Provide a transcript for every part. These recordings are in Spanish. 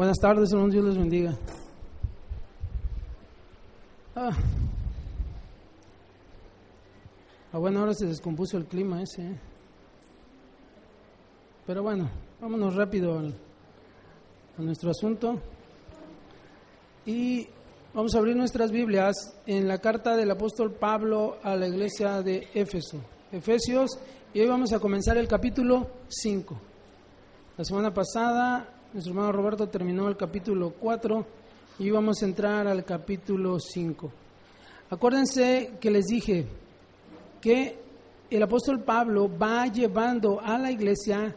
Buenas tardes, hermanos, Dios les bendiga. Ah. A buena hora se descompuso el clima ese. ¿eh? Pero bueno, vámonos rápido al, a nuestro asunto. Y vamos a abrir nuestras Biblias en la carta del apóstol Pablo a la iglesia de Éfeso. Efesios, y hoy vamos a comenzar el capítulo 5. La semana pasada nuestro hermano Roberto terminó el capítulo 4 y vamos a entrar al capítulo 5. Acuérdense que les dije que el apóstol Pablo va llevando a la iglesia,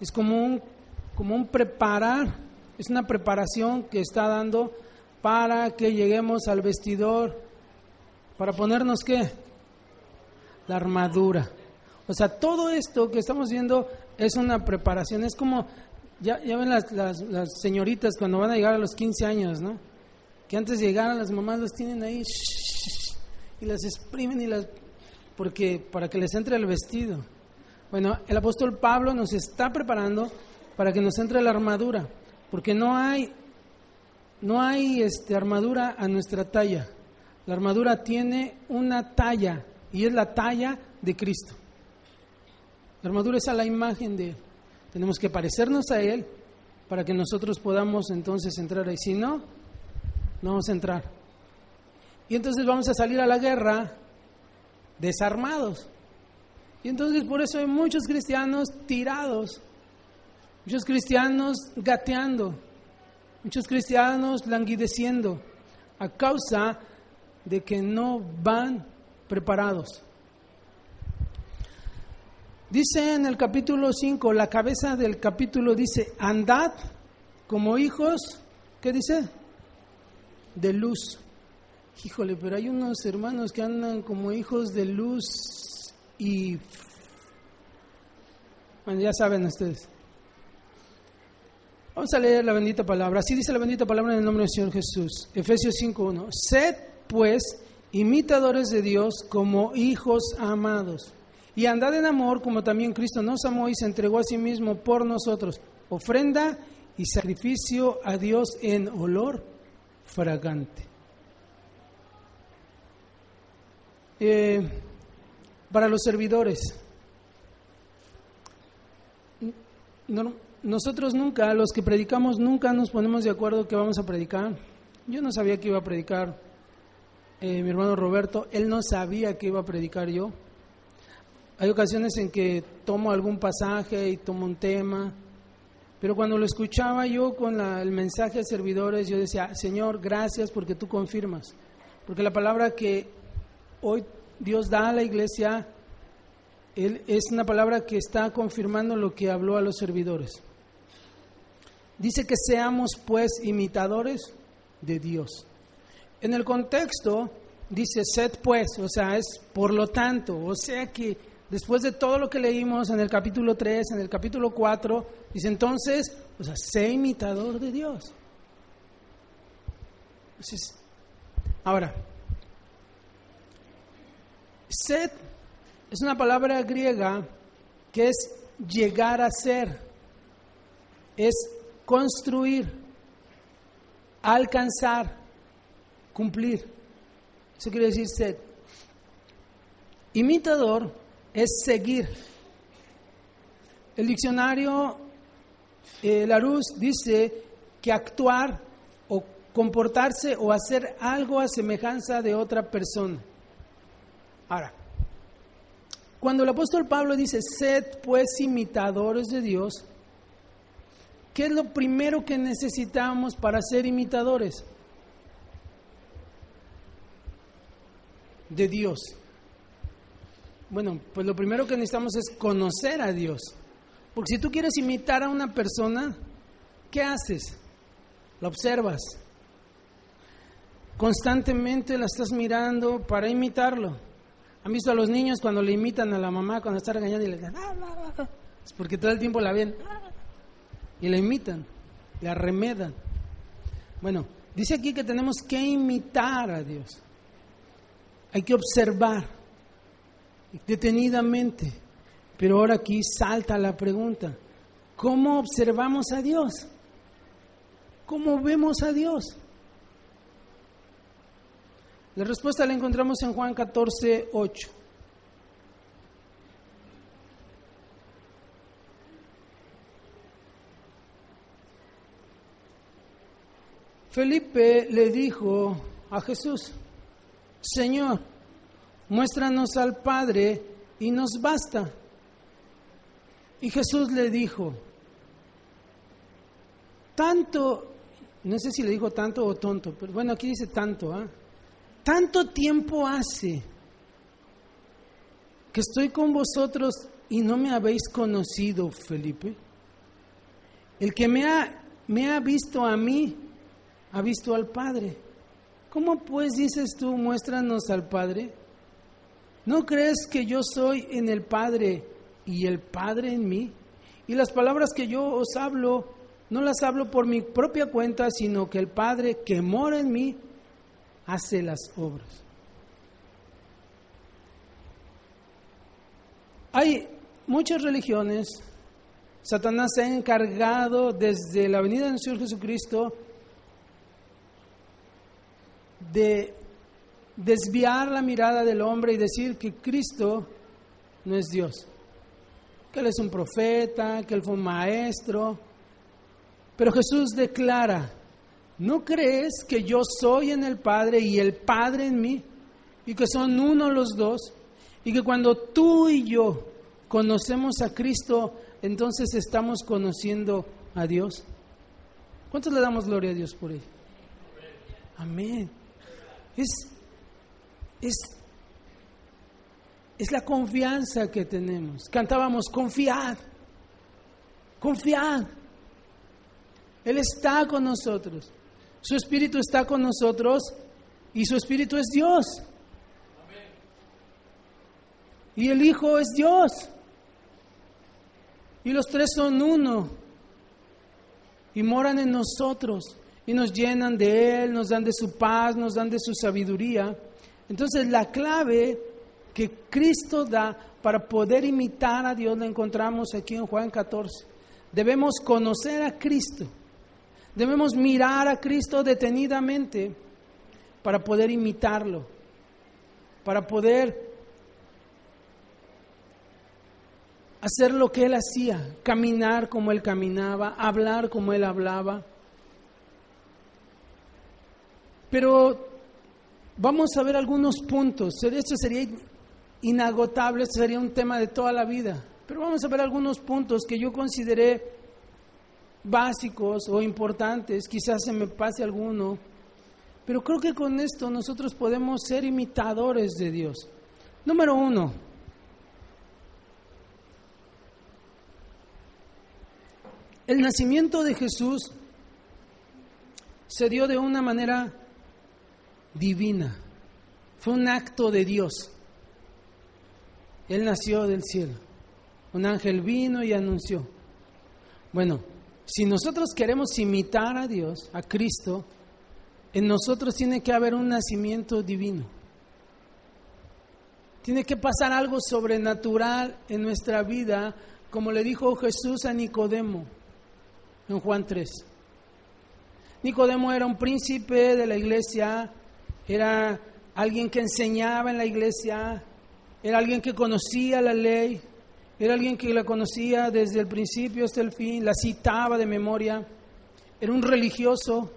es como un, como un preparar, es una preparación que está dando para que lleguemos al vestidor, para ponernos qué? La armadura. O sea, todo esto que estamos viendo es una preparación, es como ya, ven las, señoritas cuando van a llegar a los 15 años, ¿no? Que antes de llegar las mamás las tienen ahí y las exprimen y las porque para que les entre el vestido. Bueno, el apóstol Pablo nos está preparando para que nos entre la armadura, porque no hay no hay este armadura a nuestra talla. La armadura tiene una talla y es la talla de Cristo. La armadura es a la imagen de tenemos que parecernos a Él para que nosotros podamos entonces entrar ahí. Si no, no vamos a entrar. Y entonces vamos a salir a la guerra desarmados. Y entonces por eso hay muchos cristianos tirados, muchos cristianos gateando, muchos cristianos languideciendo a causa de que no van preparados. Dice en el capítulo 5, la cabeza del capítulo dice, andad como hijos, ¿qué dice? De luz. Híjole, pero hay unos hermanos que andan como hijos de luz y... Bueno, ya saben ustedes. Vamos a leer la bendita palabra. Así dice la bendita palabra en el nombre del Señor Jesús. Efesios 5.1. Sed pues imitadores de Dios como hijos amados y andad en amor como también Cristo nos amó y se entregó a sí mismo por nosotros, ofrenda y sacrificio a Dios en olor fragante. Eh, para los servidores, nosotros nunca, los que predicamos, nunca nos ponemos de acuerdo que vamos a predicar. Yo no sabía que iba a predicar eh, mi hermano Roberto, él no sabía que iba a predicar yo. Hay ocasiones en que tomo algún pasaje y tomo un tema, pero cuando lo escuchaba yo con el mensaje de servidores, yo decía, Señor, gracias porque tú confirmas. Porque la palabra que hoy Dios da a la iglesia es una palabra que está confirmando lo que habló a los servidores. Dice que seamos pues imitadores de Dios. En el contexto dice sed pues, o sea, es por lo tanto, o sea que después de todo lo que leímos en el capítulo 3, en el capítulo 4, dice entonces, o sea, sé imitador de Dios. Ahora, sed es una palabra griega que es llegar a ser, es construir, alcanzar, cumplir. Eso quiere decir sed. Imitador es seguir. El diccionario eh, Larousse dice que actuar o comportarse o hacer algo a semejanza de otra persona. Ahora, cuando el apóstol Pablo dice, sed pues imitadores de Dios, ¿qué es lo primero que necesitamos para ser imitadores? De Dios. Bueno, pues lo primero que necesitamos es conocer a Dios. Porque si tú quieres imitar a una persona, ¿qué haces? La observas. Constantemente la estás mirando para imitarlo. ¿Han visto a los niños cuando le imitan a la mamá cuando está regañando y le dicen, ah, ah, ah"? es porque todo el tiempo la ven y la imitan, la remedan? Bueno, dice aquí que tenemos que imitar a Dios. Hay que observar detenidamente. Pero ahora aquí salta la pregunta, ¿cómo observamos a Dios? ¿Cómo vemos a Dios? La respuesta la encontramos en Juan 14, 8. Felipe le dijo a Jesús, Señor, muéstranos al Padre y nos basta. Y Jesús le dijo, tanto, no sé si le dijo tanto o tonto, pero bueno, aquí dice tanto, ¿ah? tanto tiempo hace que estoy con vosotros y no me habéis conocido, Felipe. El que me ha, me ha visto a mí, ha visto al Padre. ¿Cómo pues dices tú, muéstranos al Padre? ¿No crees que yo soy en el Padre y el Padre en mí? Y las palabras que yo os hablo, no las hablo por mi propia cuenta, sino que el Padre que mora en mí hace las obras. Hay muchas religiones, Satanás se ha encargado desde la venida del Señor Jesucristo de desviar la mirada del hombre y decir que Cristo no es Dios, que Él es un profeta, que Él fue un maestro. Pero Jesús declara, ¿no crees que yo soy en el Padre y el Padre en mí? Y que son uno los dos. Y que cuando tú y yo conocemos a Cristo, entonces estamos conociendo a Dios. ¿Cuántos le damos gloria a Dios por ello? Amén. Es es, es la confianza que tenemos. Cantábamos, confiad, confiad. Él está con nosotros. Su Espíritu está con nosotros y su Espíritu es Dios. Y el Hijo es Dios. Y los tres son uno. Y moran en nosotros. Y nos llenan de Él, nos dan de su paz, nos dan de su sabiduría. Entonces la clave que Cristo da para poder imitar a Dios la encontramos aquí en Juan 14. Debemos conocer a Cristo. Debemos mirar a Cristo detenidamente para poder imitarlo, para poder hacer lo que Él hacía, caminar como Él caminaba, hablar como Él hablaba. Pero Vamos a ver algunos puntos. Esto sería inagotable, sería un tema de toda la vida. Pero vamos a ver algunos puntos que yo consideré básicos o importantes. Quizás se me pase alguno. Pero creo que con esto nosotros podemos ser imitadores de Dios. Número uno. El nacimiento de Jesús se dio de una manera divina. Fue un acto de Dios. Él nació del cielo. Un ángel vino y anunció. Bueno, si nosotros queremos imitar a Dios, a Cristo, en nosotros tiene que haber un nacimiento divino. Tiene que pasar algo sobrenatural en nuestra vida, como le dijo Jesús a Nicodemo en Juan 3. Nicodemo era un príncipe de la iglesia era alguien que enseñaba en la iglesia, era alguien que conocía la ley, era alguien que la conocía desde el principio hasta el fin, la citaba de memoria, era un religioso.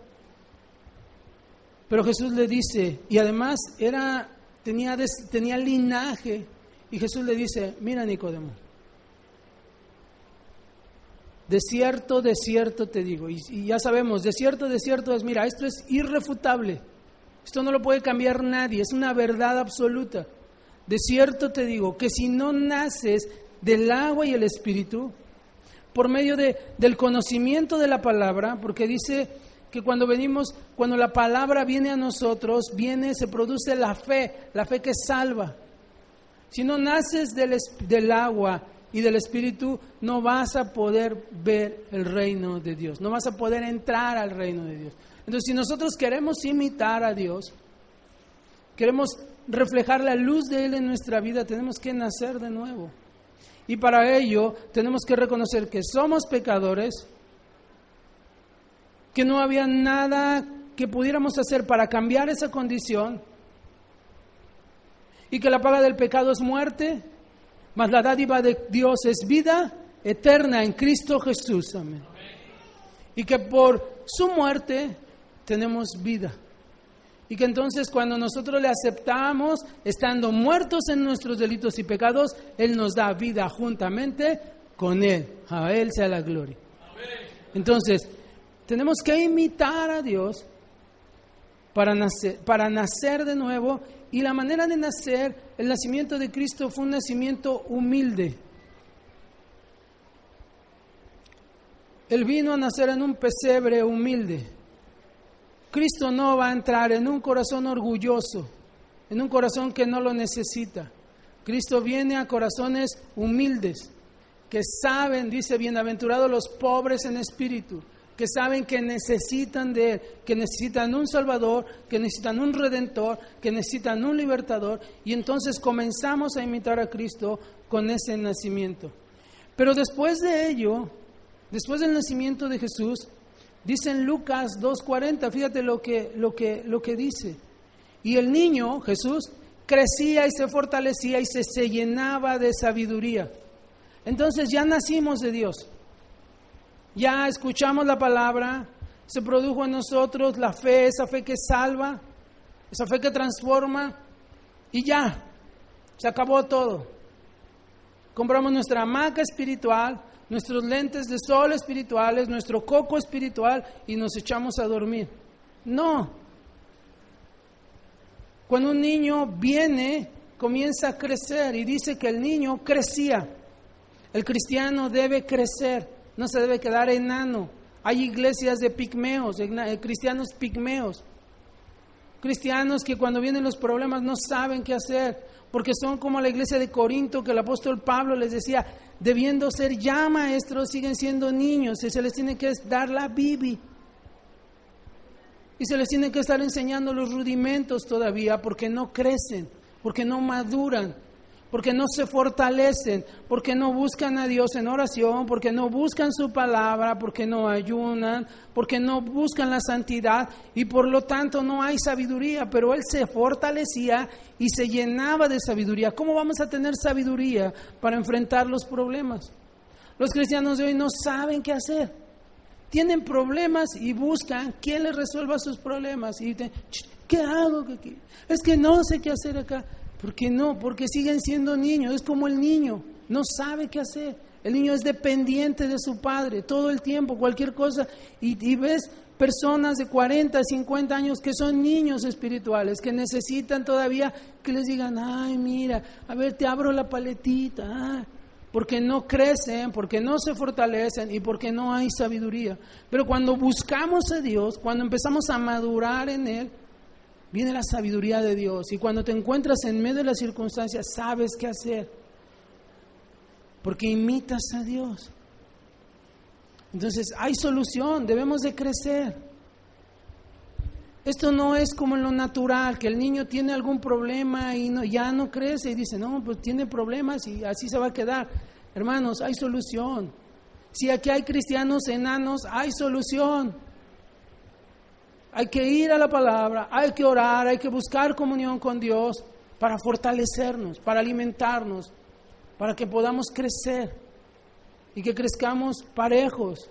Pero Jesús le dice, y además era, tenía, tenía linaje, y Jesús le dice, mira Nicodemo, de cierto, de cierto te digo, y, y ya sabemos, de cierto, de cierto es, mira, esto es irrefutable esto no lo puede cambiar nadie, es una verdad absoluta. De cierto te digo que si no naces del agua y el espíritu, por medio de, del conocimiento de la palabra, porque dice que cuando venimos, cuando la palabra viene a nosotros, viene, se produce la fe, la fe que salva. Si no naces del, del agua y del Espíritu, no vas a poder ver el reino de Dios, no vas a poder entrar al reino de Dios. Entonces, si nosotros queremos imitar a Dios, queremos reflejar la luz de Él en nuestra vida, tenemos que nacer de nuevo. Y para ello tenemos que reconocer que somos pecadores, que no había nada que pudiéramos hacer para cambiar esa condición y que la paga del pecado es muerte, mas la dádiva de Dios es vida eterna en Cristo Jesús. Amén. Y que por su muerte tenemos vida. Y que entonces cuando nosotros le aceptamos, estando muertos en nuestros delitos y pecados, Él nos da vida juntamente con Él. A Él sea la gloria. Entonces, tenemos que imitar a Dios para nacer, para nacer de nuevo. Y la manera de nacer, el nacimiento de Cristo fue un nacimiento humilde. Él vino a nacer en un pesebre humilde. Cristo no va a entrar en un corazón orgulloso, en un corazón que no lo necesita. Cristo viene a corazones humildes, que saben, dice, bienaventurados los pobres en espíritu, que saben que necesitan de Él, que necesitan un Salvador, que necesitan un Redentor, que necesitan un Libertador, y entonces comenzamos a imitar a Cristo con ese nacimiento. Pero después de ello, después del nacimiento de Jesús, Dice en Lucas 2.40, fíjate lo que, lo, que, lo que dice. Y el niño, Jesús, crecía y se fortalecía y se, se llenaba de sabiduría. Entonces ya nacimos de Dios. Ya escuchamos la palabra, se produjo en nosotros la fe, esa fe que salva, esa fe que transforma, y ya, se acabó todo. Compramos nuestra hamaca espiritual, nuestros lentes de sol espirituales, nuestro coco espiritual y nos echamos a dormir. No. Cuando un niño viene, comienza a crecer y dice que el niño crecía. El cristiano debe crecer, no se debe quedar enano. Hay iglesias de pigmeos, de cristianos pigmeos. Cristianos que cuando vienen los problemas no saben qué hacer, porque son como la iglesia de Corinto que el apóstol Pablo les decía, debiendo ser ya maestros, siguen siendo niños y se les tiene que dar la Bibi. Y se les tiene que estar enseñando los rudimentos todavía porque no crecen, porque no maduran porque no se fortalecen, porque no buscan a Dios en oración, porque no buscan su palabra, porque no ayunan, porque no buscan la santidad y por lo tanto no hay sabiduría, pero él se fortalecía y se llenaba de sabiduría. ¿Cómo vamos a tener sabiduría para enfrentar los problemas? Los cristianos de hoy no saben qué hacer. Tienen problemas y buscan quién les resuelva sus problemas. Y dicen, ¿qué hago aquí? Es que no sé qué hacer acá. ¿Por qué no? Porque siguen siendo niños. Es como el niño, no sabe qué hacer. El niño es dependiente de su padre todo el tiempo, cualquier cosa. Y, ves personas de 40, 50 años que son niños espirituales, que necesitan todavía que les digan, ay, mira, a ver, te abro la paletita. Ah", porque no crecen, porque no se fortalecen y porque no hay sabiduría. Pero cuando buscamos a Dios, cuando empezamos a madurar en Él, viene la sabiduría de Dios. Y cuando te encuentras en medio de las circunstancias, sabes qué hacer. Porque imitas a Dios. Entonces, hay solución, debemos de crecer. Esto no es como en lo natural, que el niño tiene algún problema y no, ya no crece y dice, no, pues tiene problemas y así se va a quedar. Hermanos, hay solución. Si aquí hay cristianos enanos, hay solución. Hay que ir a la palabra, hay que orar, hay que buscar comunión con Dios para fortalecernos, para alimentarnos, para que podamos crecer y que crezcamos parejos.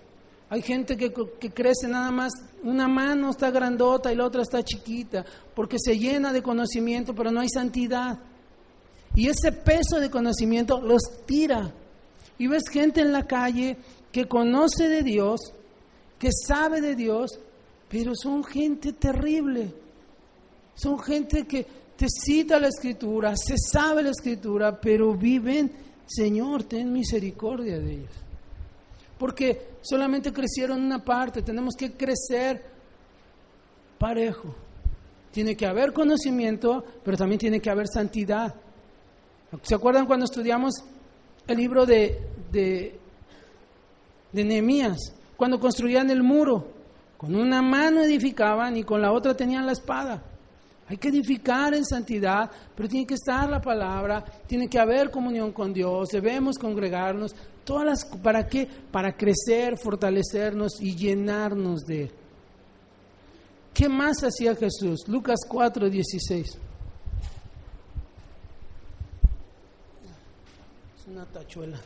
Hay gente que, que, crece nada más, una mano está grandota y la otra está chiquita, porque se llena de conocimiento, pero no hay santidad. Y ese peso de conocimiento los tira. Y ves gente en la calle que conoce de Dios, que sabe de Dios, pero son gente terrible. Son gente que te cita la escritura, se sabe la escritura, pero viven, Señor, ten misericordia de ellos. porque solamente crecieron una parte, tenemos que crecer parejo. Tiene que haber conocimiento, pero también tiene que haber santidad. ¿Se acuerdan cuando estudiamos el libro de, de, de Nehemías? Cuando construían el muro, con una mano edificaban y con la otra tenían la espada. Hay que edificar en santidad, pero tiene que estar la palabra, tiene que haber comunión con Dios, debemos congregarnos, todas las ¿para qué? Para crecer, fortalecernos y llenarnos de él. ¿Qué más hacía Jesús? Lucas 4, 16. Es una tachuela.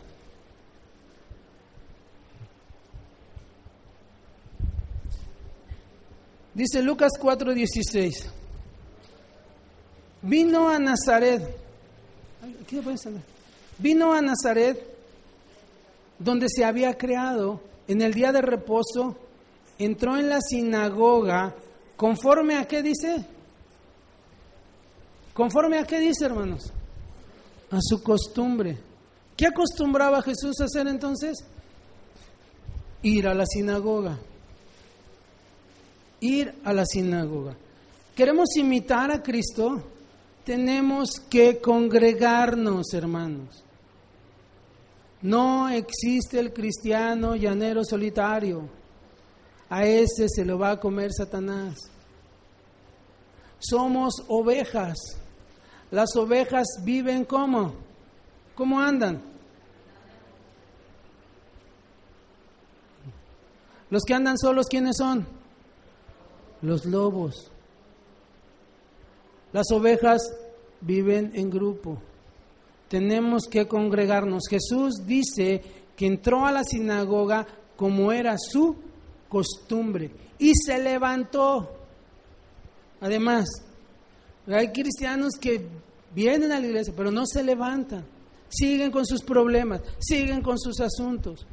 Dice Lucas 4, 16. Vino a Nazaret. Vino a Nazaret donde se había creado en el día de reposo, entró en la sinagoga conforme a qué dice? Conforme a qué dice, hermanos? A su costumbre. ¿Qué acostumbraba Jesús a hacer entonces? Ir a la sinagoga. Ir a la sinagoga. ¿Queremos imitar a Cristo? tenemos que congregarnos, hermanos. No existe el cristiano llanero solitario. A ese se lo va a comer Satanás. Somos ovejas. Las ovejas viven como? ¿Cómo andan? Los que andan solos, ¿quiénes son? Los lobos. Las ovejas viven en grupo. Tenemos que congregarnos. Jesús dice que entró a la sinagoga como era su costumbre y se levantó. Además, hay cristianos que vienen a la iglesia, pero no se levantan. Siguen con sus problemas, siguen con sus asuntos,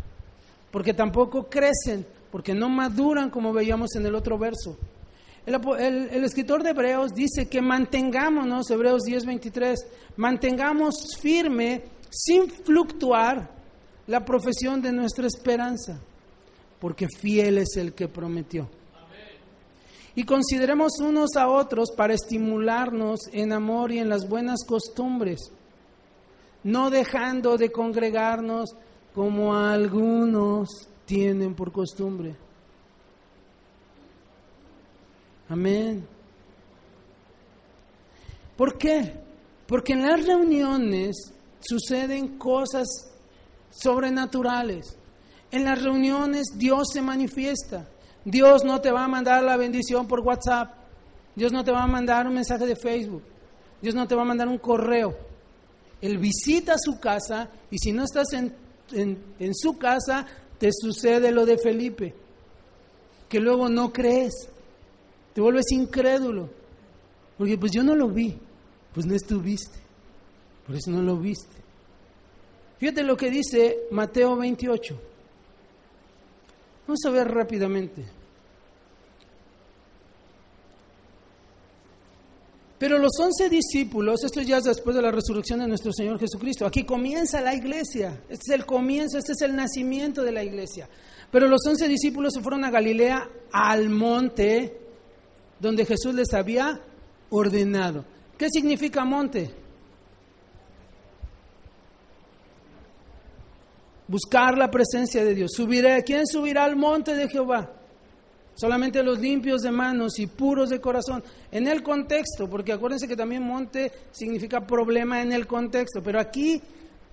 porque tampoco crecen, porque no maduran como veíamos en el otro verso. El, escritor de Hebreos dice que mantengámonos, Hebreos 10:23, mantengamos firme, sin fluctuar, la profesión de nuestra esperanza, porque fiel es el que prometió. Y consideremos unos a otros para estimularnos en amor y en las buenas costumbres, no dejando de congregarnos como algunos tienen por costumbre Amén. ¿Por qué? Porque en las reuniones suceden cosas sobrenaturales. En las reuniones Dios se manifiesta. Dios no te va a mandar la bendición por WhatsApp. Dios no te va a mandar un mensaje de Facebook. Dios no te va a mandar un correo. Él visita su casa y si no estás en, en su casa, te sucede lo de Felipe, que luego no crees. Te vuelves incrédulo. Porque pues yo no lo vi. Pues no estuviste. Por eso no lo viste. Fíjate lo que dice Mateo 28. Vamos a ver rápidamente. Pero los once discípulos, esto ya es después de la resurrección de nuestro Señor Jesucristo, aquí comienza la iglesia, este es el comienzo, este es el nacimiento de la iglesia. Pero los once discípulos se fueron a Galilea al monte donde Jesús les había ordenado. ¿Qué significa monte? Buscar la presencia de Dios. Subiré. ¿Quién subirá al monte de Jehová? Solamente los limpios de manos y puros de corazón. En el contexto, porque acuérdense que también monte significa problema en el contexto, pero aquí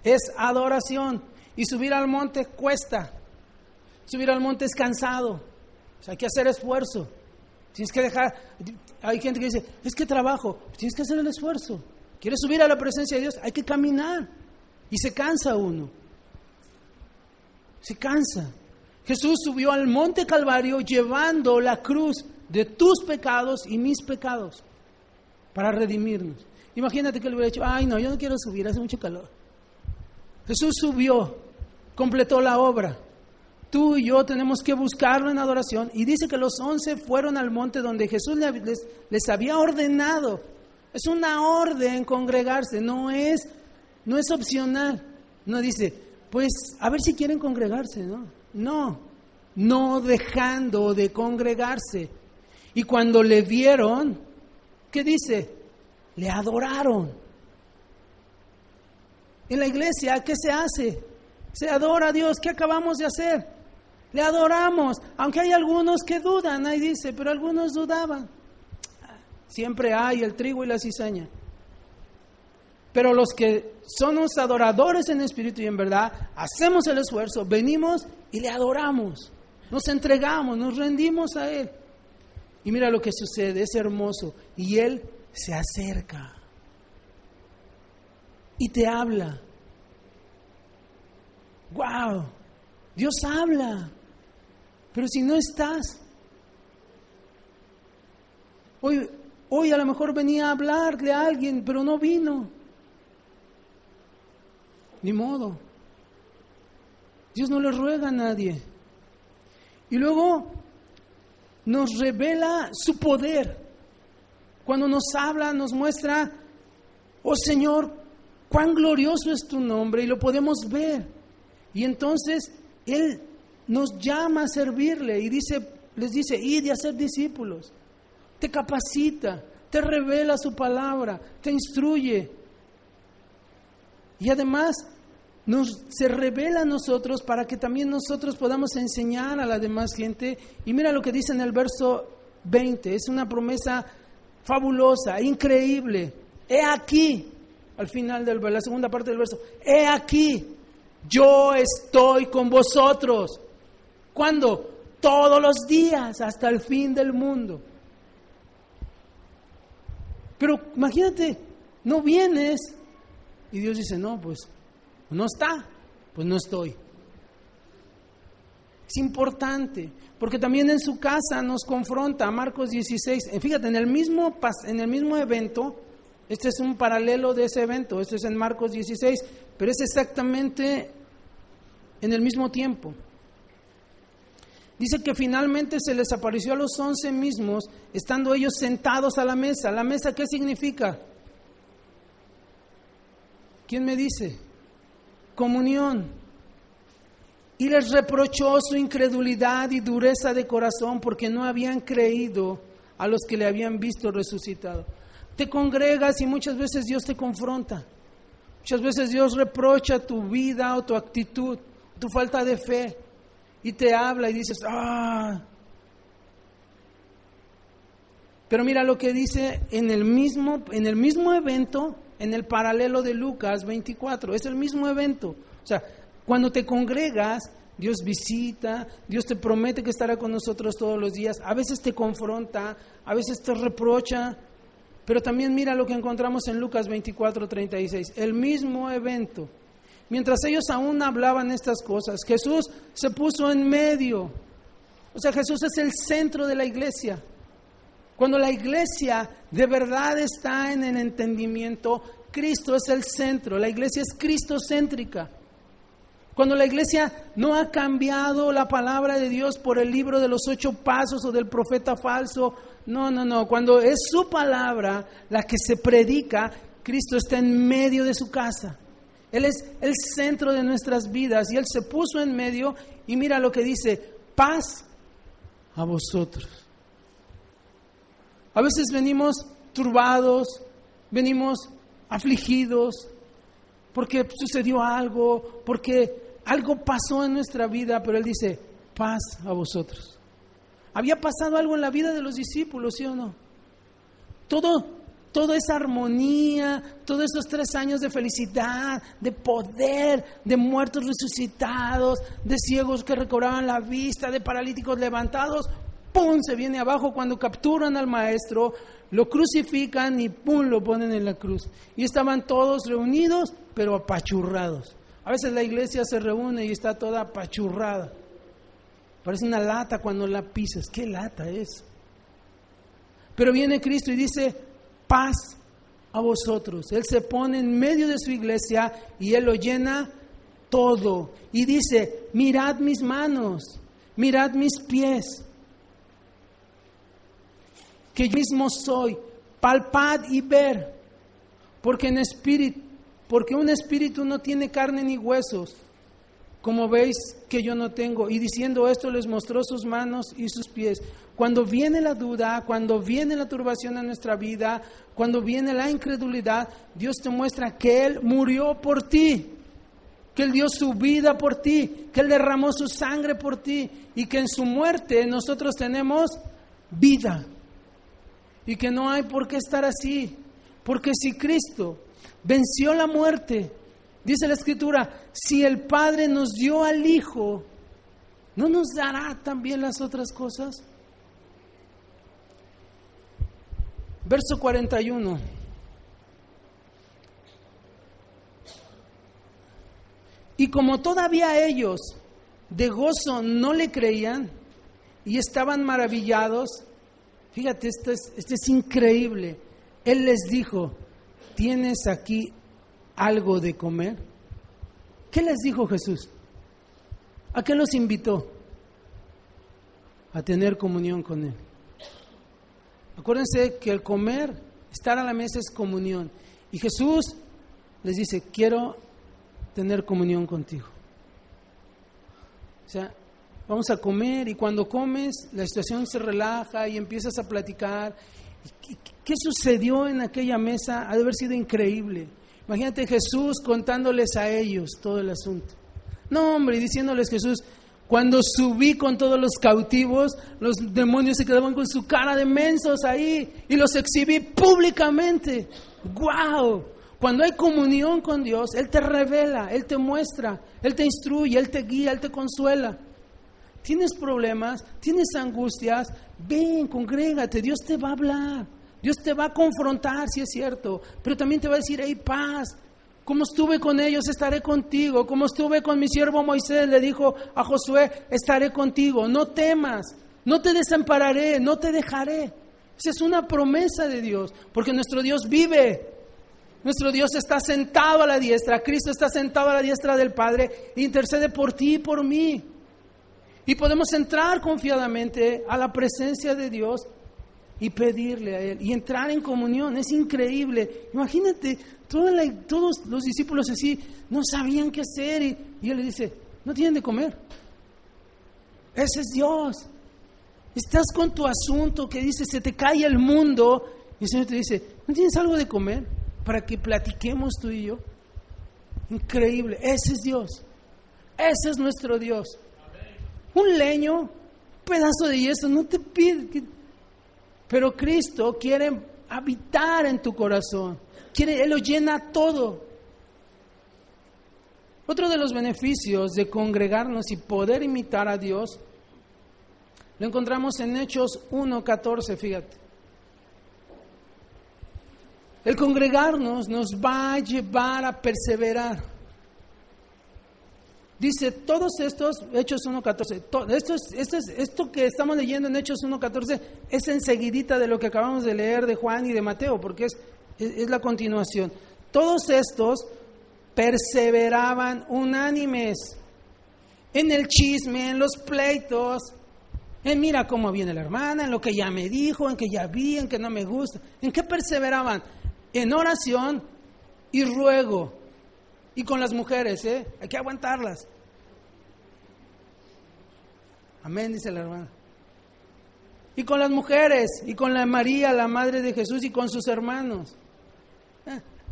es adoración. Y subir al monte cuesta. Subir al monte es cansado. hay que hacer esfuerzo. Tienes que dejar, hay gente que dice, es que trabajo, tienes que hacer el esfuerzo. ¿Quieres subir a la presencia de Dios? Hay que caminar. Y se cansa uno. Se cansa. Jesús subió al monte Calvario llevando la cruz de tus pecados y mis pecados para redimirnos. Imagínate que le hubiera dicho, ay no, yo no quiero subir, hace mucho calor. Jesús subió, completó la obra tú y yo tenemos que buscarlo en adoración. Y dice que los once fueron al monte donde Jesús les, les había ordenado. Es una orden congregarse, no es, no es opcional. No dice, pues a ver si quieren congregarse, ¿no? No, no dejando de congregarse. Y cuando le vieron, ¿qué dice? Le adoraron. En la iglesia, ¿qué se hace? Se adora a Dios. ¿Qué acabamos de hacer? Le adoramos. Aunque hay algunos que dudan, ahí dice, pero algunos dudaban. Siempre hay el trigo y la cizaña. Pero los que somos adoradores en espíritu y en verdad, hacemos el esfuerzo, venimos y le adoramos. Nos entregamos, nos rendimos a Él. Y mira lo que sucede, es hermoso. Y Él se acerca y te habla. ¡Wow! Dios habla. Pero si no estás, hoy, hoy a lo mejor venía a hablar de alguien, pero no vino. Ni modo. Dios no le ruega a nadie. Y luego nos revela su poder. Cuando nos habla, nos muestra, oh Señor, cuán glorioso es tu nombre y lo podemos ver. Y entonces Él nos llama a servirle y dice, les dice, id y hacer discípulos. Te capacita, te revela su palabra, te instruye. Y además nos, se revela a nosotros para que también nosotros podamos enseñar a la demás gente. Y mira lo que dice en el verso 20, es una promesa fabulosa, increíble. He aquí, al final de la segunda parte del verso, he aquí, yo estoy con vosotros. ¿Cuándo? Todos los días, hasta el fin del mundo. Pero imagínate, no vienes y Dios dice, no, pues no está, pues no estoy. Es importante, porque también en su casa nos confronta, Marcos 16, eh, fíjate, en el mismo, en el mismo evento, este es un paralelo de ese evento, este es en Marcos 16, pero es exactamente en el mismo tiempo. Dice que finalmente se les apareció a los once mismos, estando ellos sentados a la mesa. ¿La mesa qué significa? ¿Quién me dice? Comunión. Y les reprochó su incredulidad y dureza de corazón porque no habían creído a los que le habían visto resucitado. Te congregas y muchas veces Dios te confronta. Muchas veces Dios reprocha tu vida o tu actitud, tu falta de fe y te habla y dices, ah. Pero mira lo que dice en el mismo, en el mismo evento, en el paralelo de Lucas 24, es el mismo evento. O sea, cuando te congregas, Dios visita, Dios te promete que estará con nosotros todos los días, a veces te confronta, a veces te reprocha, pero también mira lo que encontramos en Lucas 24, 36, el mismo evento. Mientras ellos aún hablaban estas cosas, Jesús se puso en medio. O sea, Jesús es el centro de la iglesia. Cuando la iglesia de verdad está en el entendimiento, Cristo es el centro, la iglesia es cristocéntrica. Cuando la iglesia no ha cambiado la palabra de Dios por el libro de los ocho pasos o del profeta falso, no, no, no, cuando es su palabra la que se predica, Cristo está en medio de su casa. Él es el centro de nuestras vidas y Él se puso en medio y mira lo que dice, paz a vosotros. A veces venimos turbados, venimos afligidos, porque sucedió algo, porque algo pasó en nuestra vida, pero Él dice, paz a vosotros. Había pasado algo en la vida de los discípulos, ¿sí o no? Todo toda esa armonía, todos esos tres años de felicidad, de poder, de muertos resucitados, de ciegos que recobraban la vista, de paralíticos levantados, ¡pum! se viene abajo cuando capturan al maestro, lo crucifican y ¡pum! lo ponen en la cruz. Y estaban todos reunidos, pero apachurrados. A veces la iglesia se reúne y está toda apachurrada. Parece una lata cuando la pisas. ¿Qué lata es? Pero viene Cristo y dice, paz a vosotros. Él se pone en medio de su iglesia y Él lo llena todo. Y dice, mirad mis manos, mirad mis pies, que yo mismo soy, palpad y ver, porque en espíritu, porque un espíritu no tiene carne ni huesos, como veis que yo no tengo. Y diciendo esto les mostró sus manos y sus pies. Cuando viene la duda, cuando viene la turbación a nuestra vida, cuando viene la incredulidad, Dios te muestra que Él murió por ti, que Él dio su vida por ti, que Él derramó su sangre por ti y que en su muerte nosotros tenemos vida. Y que no hay por qué estar así, porque si Cristo venció la muerte, dice la Escritura, si el Padre nos dio al Hijo, ¿no nos dará también las otras cosas? Verso 41. Y como todavía ellos de gozo no le creían y estaban maravillados, fíjate, esto es, esto es increíble. Él les dijo, ¿tienes aquí algo de comer? ¿Qué les dijo Jesús? ¿A qué los invitó? A tener comunión con Él. Acuérdense que el comer, estar a la mesa es comunión. Y Jesús les dice, quiero tener comunión contigo. O sea, vamos a comer y cuando comes la situación se relaja y empiezas a platicar. ¿Qué, sucedió en aquella mesa? Ha de haber sido increíble. Imagínate Jesús contándoles a ellos todo el asunto. No, hombre, diciéndoles Jesús, cuando subí con todos los cautivos, los demonios se quedaban con su cara de mensos ahí y los exhibí públicamente. ¡Guau! Cuando hay comunión con Dios, Él te revela, Él te muestra, Él te instruye, Él te guía, Él te consuela. Tienes problemas, tienes angustias, ven, congrégate, Dios te va a hablar, Dios te va a confrontar, si es cierto, pero también te va a decir, hey, paz, como estuve con ellos, estaré contigo. Como estuve con mi siervo Moisés, le dijo a Josué, estaré contigo. No temas, no te desampararé, no te dejaré. Esa es una promesa de Dios, porque nuestro Dios vive. Nuestro Dios está sentado a la diestra, Cristo está sentado a la diestra del Padre intercede por ti y por mí. Y podemos entrar confiadamente a la presencia de Dios y pedirle a Él y entrar en comunión. Es increíble. Imagínate, todos los discípulos así no sabían qué hacer y, Él le dice, no tienen de comer. Ese es Dios. Estás con tu asunto que dice, se te cae el mundo y el Señor te dice, ¿no tienes algo de comer para que platiquemos tú y yo? Increíble. Ese es Dios. Ese es nuestro Dios. Un leño, un pedazo de yeso, no te pide. Pero Cristo quiere habitar en tu corazón. Él lo llena todo. Otro de los beneficios de congregarnos y poder imitar a Dios lo encontramos en Hechos 1.14, fíjate. El congregarnos nos va a llevar a perseverar. Dice, todos estos, Hechos 1.14, esto, esto, esto que estamos leyendo en Hechos 1.14 es enseguidita de lo que acabamos de leer de Juan y de Mateo, porque es, es la continuación. Todos estos perseveraban unánimes en el chisme, en los pleitos, en mira cómo viene la hermana, en lo que ya me dijo, en que ya vi, en que no me gusta. ¿En qué perseveraban? En oración y ruego. Y con las mujeres, ¿eh? Hay que aguantarlas. Amén, dice la hermana. Y con las mujeres, y con la María, la madre de Jesús, y con sus hermanos.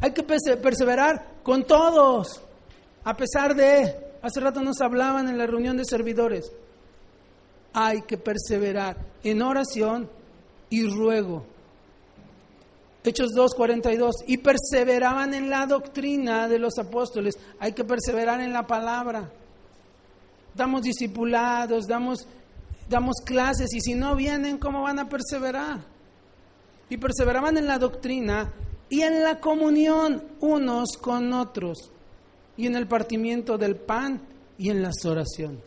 Hay que perseverar con todos, a pesar de, hace rato nos hablaban en la reunión de servidores, hay que perseverar en oración y ruego. Hechos 2.42, y perseveraban en la doctrina de los apóstoles. Hay que perseverar en la palabra. Damos discipulados, damos, damos clases, y si no vienen, ¿cómo van a perseverar? Y perseveraban en la doctrina y en la comunión unos con otros, y en el partimiento del pan y en las oraciones.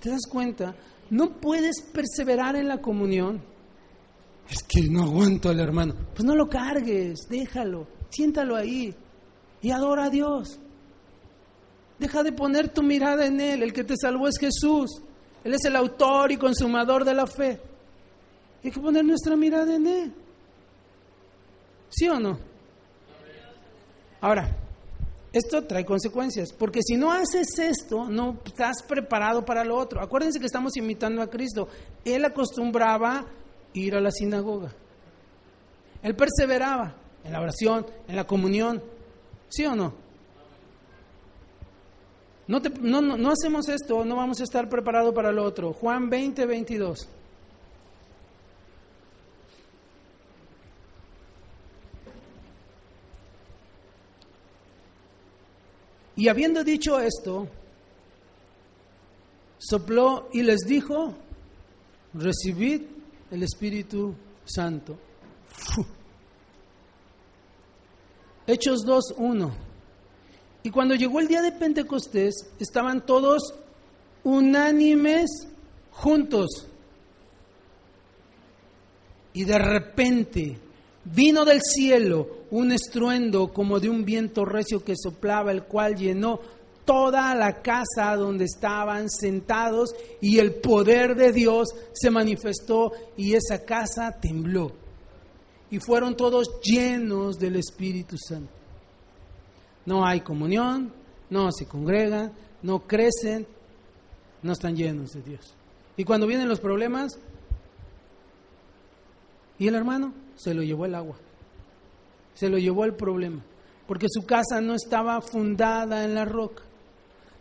¿Te das cuenta? No puedes perseverar en la comunión es que no aguanto al hermano. Pues no lo cargues, déjalo, siéntalo ahí y adora a Dios. Deja de poner tu mirada en Él. El que te salvó es Jesús. Él es el autor y consumador de la fe. hay que poner nuestra mirada en Él. ¿Sí o no? Ahora, esto trae consecuencias, porque si no haces esto, no estás preparado para lo otro. Acuérdense que estamos imitando a Cristo. Él acostumbraba ir a la sinagoga. Él perseveraba en la oración, en la comunión. ¿Sí o no? No, no, no, hacemos esto, no vamos a estar preparados para lo otro. Juan 20, 22. Y habiendo dicho esto, sopló y les dijo, recibid el Espíritu Santo. Hechos 2, 1. Y cuando llegó el día de Pentecostés, estaban todos unánimes juntos. Y de repente Vino del cielo un estruendo como de un viento recio que soplaba, el cual llenó toda la casa donde estaban sentados y el poder de Dios se manifestó y esa casa tembló. Y fueron todos llenos del Espíritu Santo. No hay comunión, no se congregan, no crecen, no están llenos de Dios. Y cuando vienen los problemas, ¿y el hermano? Se lo llevó el agua, se lo llevó el problema, porque su casa no estaba fundada en la roca.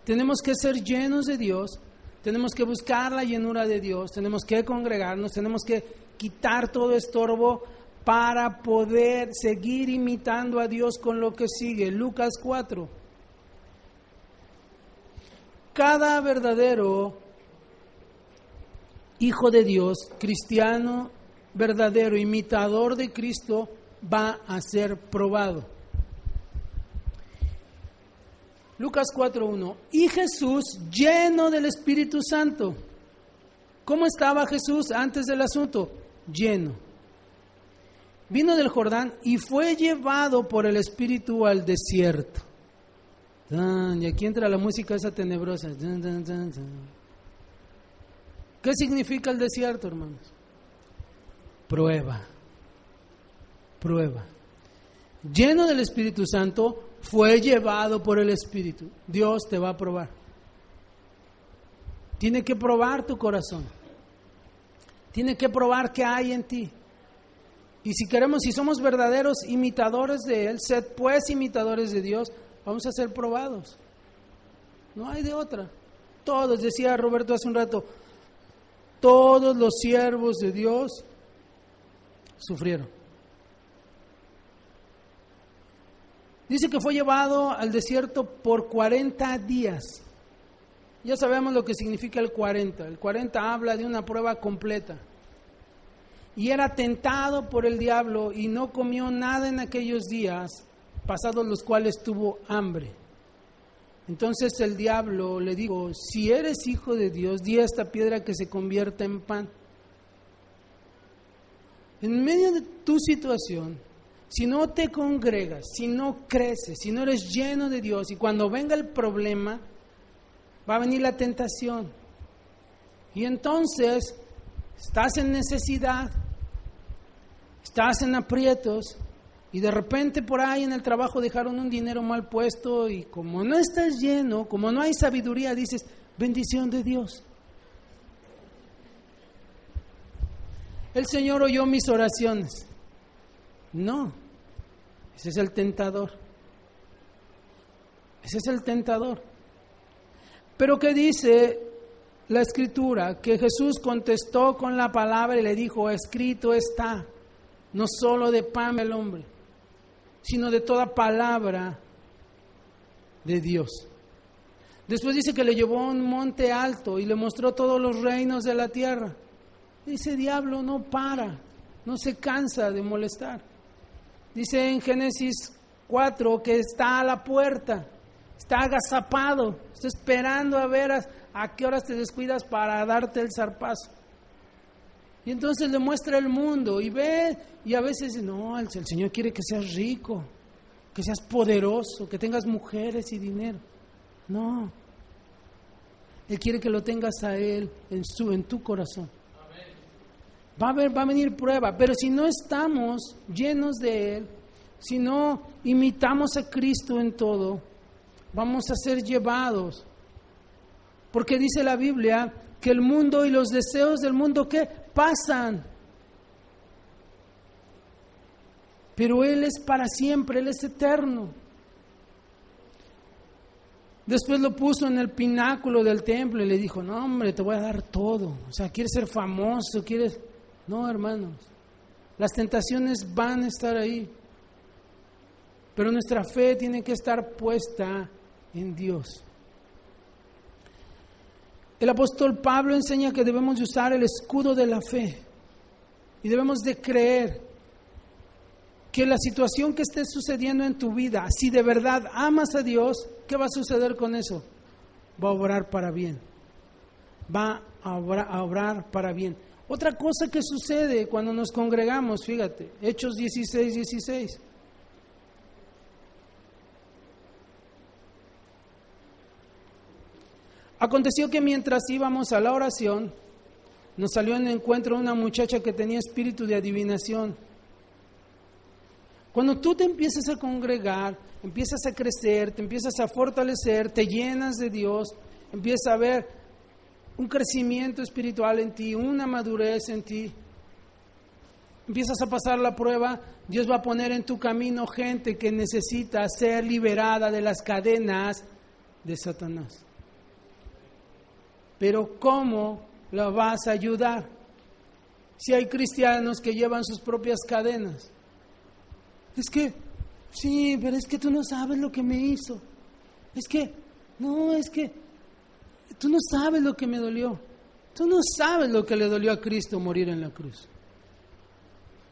Tenemos que ser llenos de Dios, tenemos que buscar la llenura de Dios, tenemos que congregarnos, tenemos que quitar todo estorbo para poder seguir imitando a Dios con lo que sigue. Lucas 4. Cada verdadero hijo de Dios, cristiano verdadero imitador de Cristo va a ser probado. Lucas 4.1. Y Jesús lleno del Espíritu Santo. ¿Cómo estaba Jesús antes del asunto? Lleno. Vino del Jordán y fue llevado por el Espíritu al desierto. Y aquí entra la música esa tenebrosa. ¿Qué significa el desierto, hermanos? Prueba, prueba. Lleno del Espíritu Santo, fue llevado por el Espíritu. Dios te va a probar. Tiene que probar tu corazón. Tiene que probar qué hay en ti. Y si queremos, si somos verdaderos imitadores de Él, sed pues imitadores de Dios, vamos a ser probados. No hay de otra. Todos, decía Roberto hace un rato, todos los siervos de Dios sufrieron. Dice que fue llevado al desierto por 40 días. Ya sabemos lo que significa el 40. El 40 habla de una prueba completa. Y era tentado por el diablo y no comió nada en aquellos días, pasados los cuales tuvo hambre. Entonces el diablo le dijo, si eres hijo de Dios, di a esta piedra que se convierta en pan. En medio de tu situación, si no te congregas, si no creces, si no eres lleno de Dios y cuando venga el problema, va a venir la tentación. Y entonces estás en necesidad, estás en aprietos y de repente por ahí en el trabajo dejaron un dinero mal puesto y como no estás lleno, como no hay sabiduría, dices, bendición de Dios. El Señor oyó mis oraciones. No, ese es el tentador. Ese es el tentador. Pero ¿qué dice la escritura? Que Jesús contestó con la palabra y le dijo, escrito está, no solo de pan el hombre, sino de toda palabra de Dios. Después dice que le llevó a un monte alto y le mostró todos los reinos de la tierra. Ese diablo no para, no se cansa de molestar. Dice en Génesis 4 que está a la puerta, está agazapado, está esperando a ver a, qué horas te descuidas para darte el zarpazo. Y entonces le muestra el mundo y ve, y a veces, no, el, el Señor quiere que seas rico, que seas poderoso, que tengas mujeres y dinero. No, Él quiere que lo tengas a Él en, su, en tu corazón. Va a, va a venir prueba, pero si no estamos llenos de Él, si no imitamos a Cristo en todo, vamos a ser llevados. Porque dice la Biblia que el mundo y los deseos del mundo que pasan. Pero Él es para siempre, Él es eterno. Después lo puso en el pináculo del templo y le dijo, no hombre, te voy a dar todo. O sea, quieres ser famoso, quieres... No, hermanos, las tentaciones van a estar ahí. Pero nuestra fe tiene que estar puesta en Dios. El apóstol Pablo enseña que debemos usar el escudo de la fe y debemos de creer que la situación que esté sucediendo en tu vida, si de verdad amas a Dios, ¿qué va a suceder con eso? Va a obrar para bien. Va a a obrar para bien. Otra cosa que sucede cuando nos congregamos, fíjate, Hechos 16, 16. Aconteció que mientras íbamos a la oración, nos salió en encuentro una muchacha que tenía espíritu de adivinación. Cuando tú te empiezas a congregar, empiezas a crecer, te empiezas a fortalecer, te llenas de Dios, empieza a ver un crecimiento espiritual en ti, una madurez en ti. Empiezas a pasar la prueba, Dios va a poner en tu camino gente que necesita ser liberada de las cadenas de Satanás. Pero ¿cómo la vas a ayudar? Si hay cristianos que llevan sus propias cadenas. Es que, sí, pero es que tú no sabes lo que me hizo. Es que, no, es que tú no sabes lo que me dolió. Tú no sabes lo que le dolió a Cristo morir en la cruz.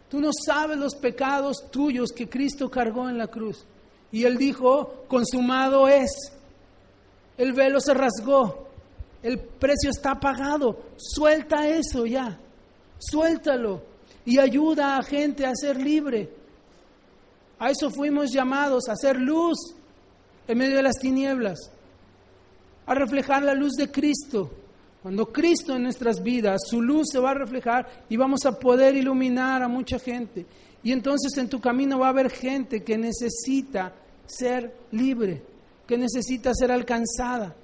Tú no sabes los pecados tuyos que Cristo cargó en la cruz. Y Él dijo, consumado es. El velo se rasgó. El precio está pagado. Suelta eso ya. Suéltalo. Y ayuda a gente a ser libre. A eso fuimos llamados, a hacer luz en medio de las tinieblas. A reflejar la luz de Cristo. Cuando Cristo en nuestras vidas, su luz se va a reflejar y vamos a poder iluminar a mucha gente. Y entonces en tu camino va a haber gente que necesita ser libre, que necesita ser alcanzada.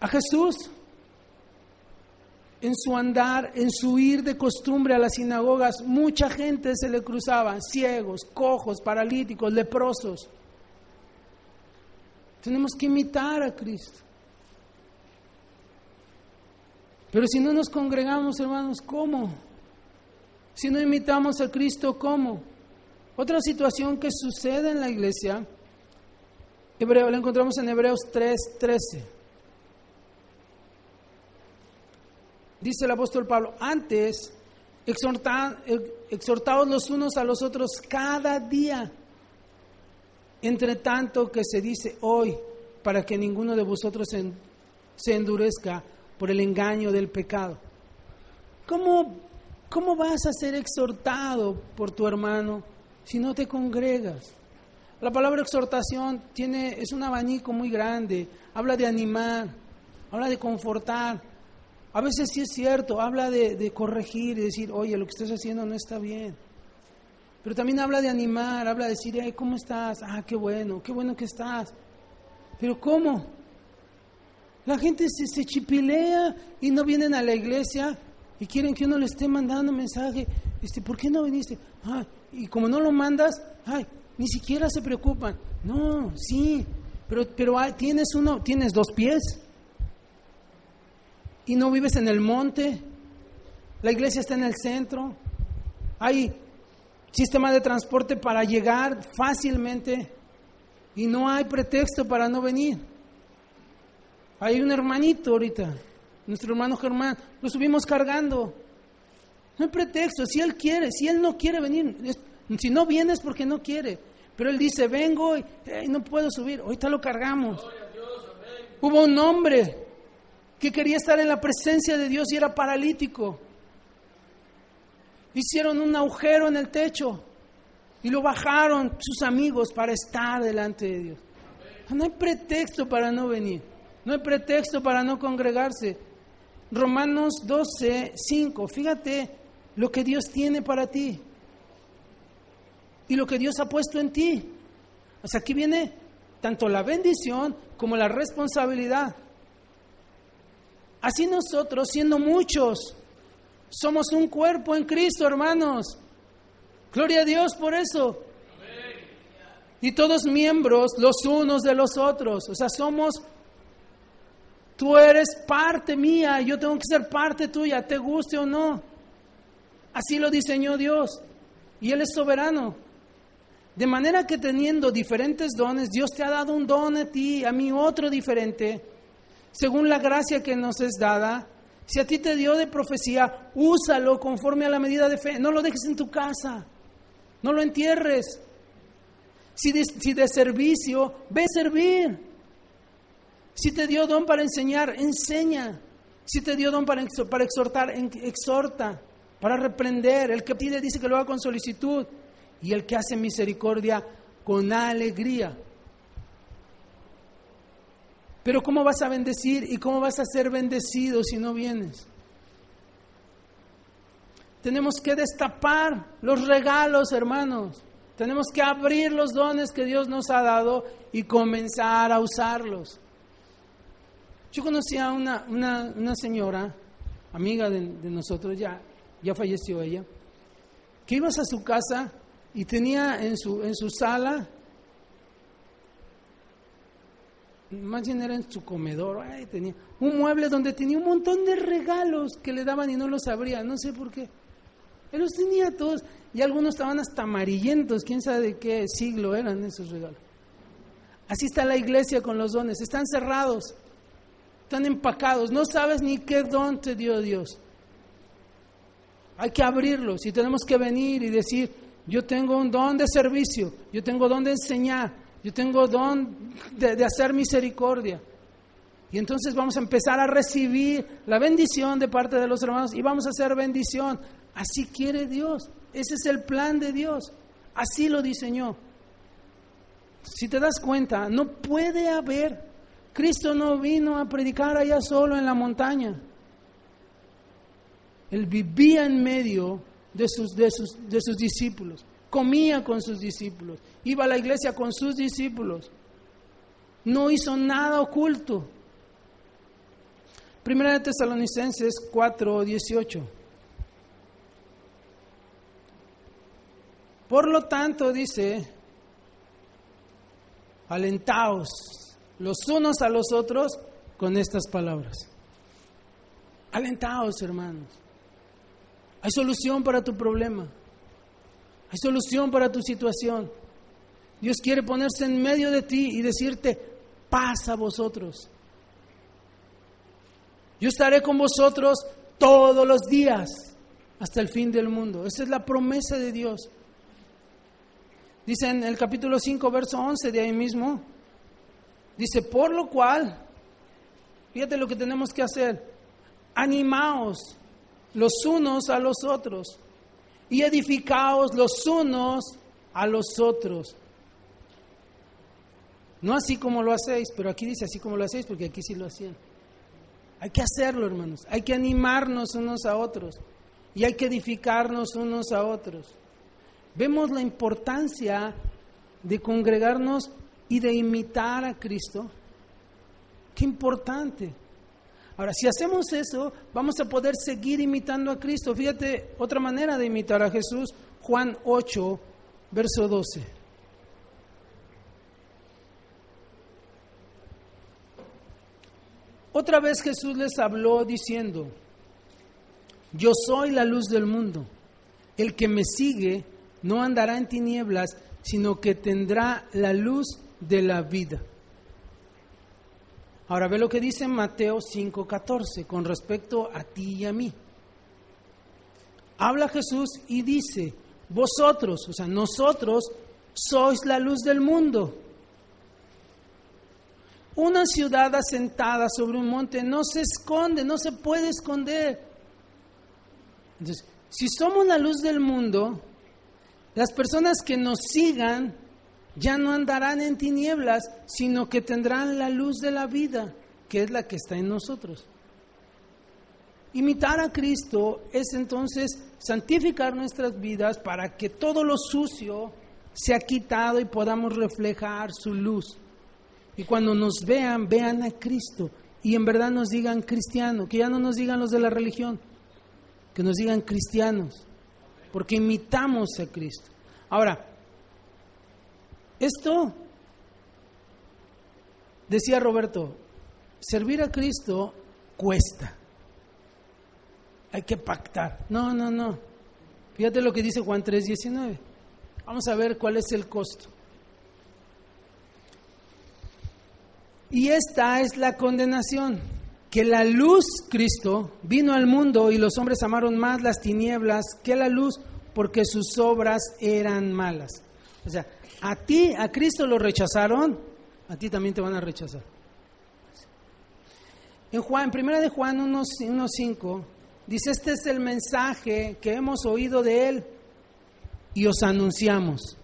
A Jesús, en su andar, en su ir de costumbre a las sinagogas, mucha gente se le cruzaba, ciegos, cojos, paralíticos, leprosos. Tenemos que imitar a Cristo. Pero si no nos congregamos, hermanos, ¿cómo? Si no imitamos a Cristo, ¿cómo? Otra situación que sucede en la iglesia, Hebreo, la encontramos en Hebreos 3, 13. Dice el apóstol Pablo, antes exhortados los unos a los otros cada día, entre tanto que se dice hoy, para que ninguno de vosotros se endurezca por el engaño del pecado. ¿Cómo, ¿Cómo vas a ser exhortado por tu hermano si no te congregas? La palabra exhortación tiene, es un abanico muy grande, habla de animar, habla de confortar, a veces sí es cierto, habla de, corregir y decir, oye, lo que estás haciendo no está bien. Pero también habla de animar, habla de decir, hey, ¿cómo estás? Ah, qué bueno, qué bueno que estás. Pero ¿cómo? La gente se, se chipilea y no vienen a la iglesia y quieren que uno le esté mandando mensaje. Este, ¿Por qué no viniste? Ah, y como no lo mandas, ay, ni siquiera se preocupan. No, sí, pero, pero tienes uno, tienes dos pies y no vives en el monte, la iglesia está en el centro, hay sistema de transporte para llegar fácilmente y no hay pretexto para no venir. Hay un hermanito ahorita, nuestro hermano Germán, lo subimos cargando. No hay pretexto, si él quiere, si él no quiere venir, si no vienes porque no quiere, pero él dice, vengo y no puedo subir, ahorita lo cargamos. Hubo un hombre que quería estar en la presencia de Dios y era paralítico. Hicieron un agujero en el techo y lo bajaron sus amigos para estar delante de Dios. No hay pretexto para no venir, no hay pretexto para no congregarse. Romanos 12, 5, fíjate lo que Dios tiene para ti. y lo que Dios ha puesto en ti. O sea, aquí viene tanto la bendición como la responsabilidad. Así nosotros, siendo muchos, somos un cuerpo en Cristo, hermanos. Gloria a Dios por eso. Y todos miembros los unos de los otros. O sea, somos, tú eres parte mía, yo tengo que ser parte tuya, te guste o no. Así lo diseñó Dios. Y Él es soberano. De manera que teniendo diferentes dones, Dios te ha dado un don a ti, a mí otro diferente según la gracia que nos es dada. Si a ti te dio de profecía, úsalo conforme a la medida de fe. No lo dejes en tu casa. No lo entierres. Si de, si de servicio, ve a servir. Si te dio don para enseñar, enseña. Si te dio don para, para exhortar, exhorta. Para reprender. El que pide dice que lo haga con solicitud. Y el que hace misericordia con alegría. Pero ¿cómo vas a bendecir y cómo vas a ser bendecido si no vienes? Tenemos que destapar los regalos, hermanos. Tenemos que abrir los dones que Dios nos ha dado y comenzar a usarlos. Yo conocí a una, una, señora, amiga de, de, nosotros, ya, ya falleció ella, que ibas a su casa y tenía en su, en su sala más bien era en su comedor, tenía un mueble donde tenía un montón de regalos que le daban y no los abría, no sé por qué. Él los tenía todos y algunos estaban hasta amarillentos, quién sabe de qué siglo eran esos regalos. Así está la iglesia con los dones, están cerrados, están empacados, no sabes ni qué don te dio Dios. Hay que abrirlos y tenemos que venir y decir, yo tengo un don de servicio, yo tengo don de enseñar, yo tengo don de, hacer misericordia. Y entonces vamos a empezar a recibir la bendición de parte de los hermanos y vamos a hacer bendición. Así quiere Dios. Ese es el plan de Dios. Así lo diseñó. Si te das cuenta, no puede haber. Cristo no vino a predicar allá solo en la montaña. Él vivía en medio de sus, de sus, de sus discípulos comía con sus discípulos, iba a la iglesia con sus discípulos, no hizo nada oculto. Primera de Tesalonicenses 4, 18. Por lo tanto, dice, alentaos los unos a los otros con estas palabras. Alentaos, hermanos. Hay solución para tu problema. Hay solución para tu situación. Dios quiere ponerse en medio de ti y decirte, pasa vosotros. Yo estaré con vosotros todos los días hasta el fin del mundo. Esa es la promesa de Dios. Dice en el capítulo 5, verso 11 de ahí mismo, dice, por lo cual, fíjate lo que tenemos que hacer, animaos los unos a los otros y edificaos los unos a los otros. No así como lo hacéis, pero aquí dice así como lo hacéis, porque aquí sí lo hacían. Hay que hacerlo, hermanos. Hay que animarnos unos a otros. Y hay que edificarnos unos a otros. Vemos la importancia de congregarnos y de imitar a Cristo. Qué importante. Ahora, si hacemos eso, vamos a poder seguir imitando a Cristo. Fíjate, otra manera de imitar a Jesús, Juan 8, verso 12. Otra vez Jesús les habló diciendo, yo soy la luz del mundo. El que me sigue no andará en tinieblas, sino que tendrá la luz de la vida. Ahora ve lo que dice Mateo 5:14 con respecto a ti y a mí. Habla Jesús y dice, vosotros, o sea, nosotros sois la luz del mundo. Una ciudad asentada sobre un monte no se esconde, no se puede esconder. Entonces, si somos la luz del mundo, las personas que nos sigan ya no andarán en tinieblas, sino que tendrán la luz de la vida, que es la que está en nosotros. Imitar a Cristo es entonces santificar nuestras vidas para que todo lo sucio se ha quitado y podamos reflejar su luz. Y cuando nos vean, vean a Cristo y en verdad nos digan cristiano, que ya no nos digan los de la religión, que nos digan cristianos, porque imitamos a Cristo. Ahora, esto, decía Roberto, servir a Cristo cuesta. Hay que pactar. No, no, no. Fíjate lo que dice Juan 3:19. Vamos a ver cuál es el costo. Y esta es la condenación, que la luz, Cristo, vino al mundo y los hombres amaron más las tinieblas que la luz porque sus obras eran malas. O sea, a ti, a Cristo lo rechazaron, a ti también te van a rechazar. En Juan, primera de Juan 1.5, dice, este es el mensaje que hemos oído de él y os anunciamos.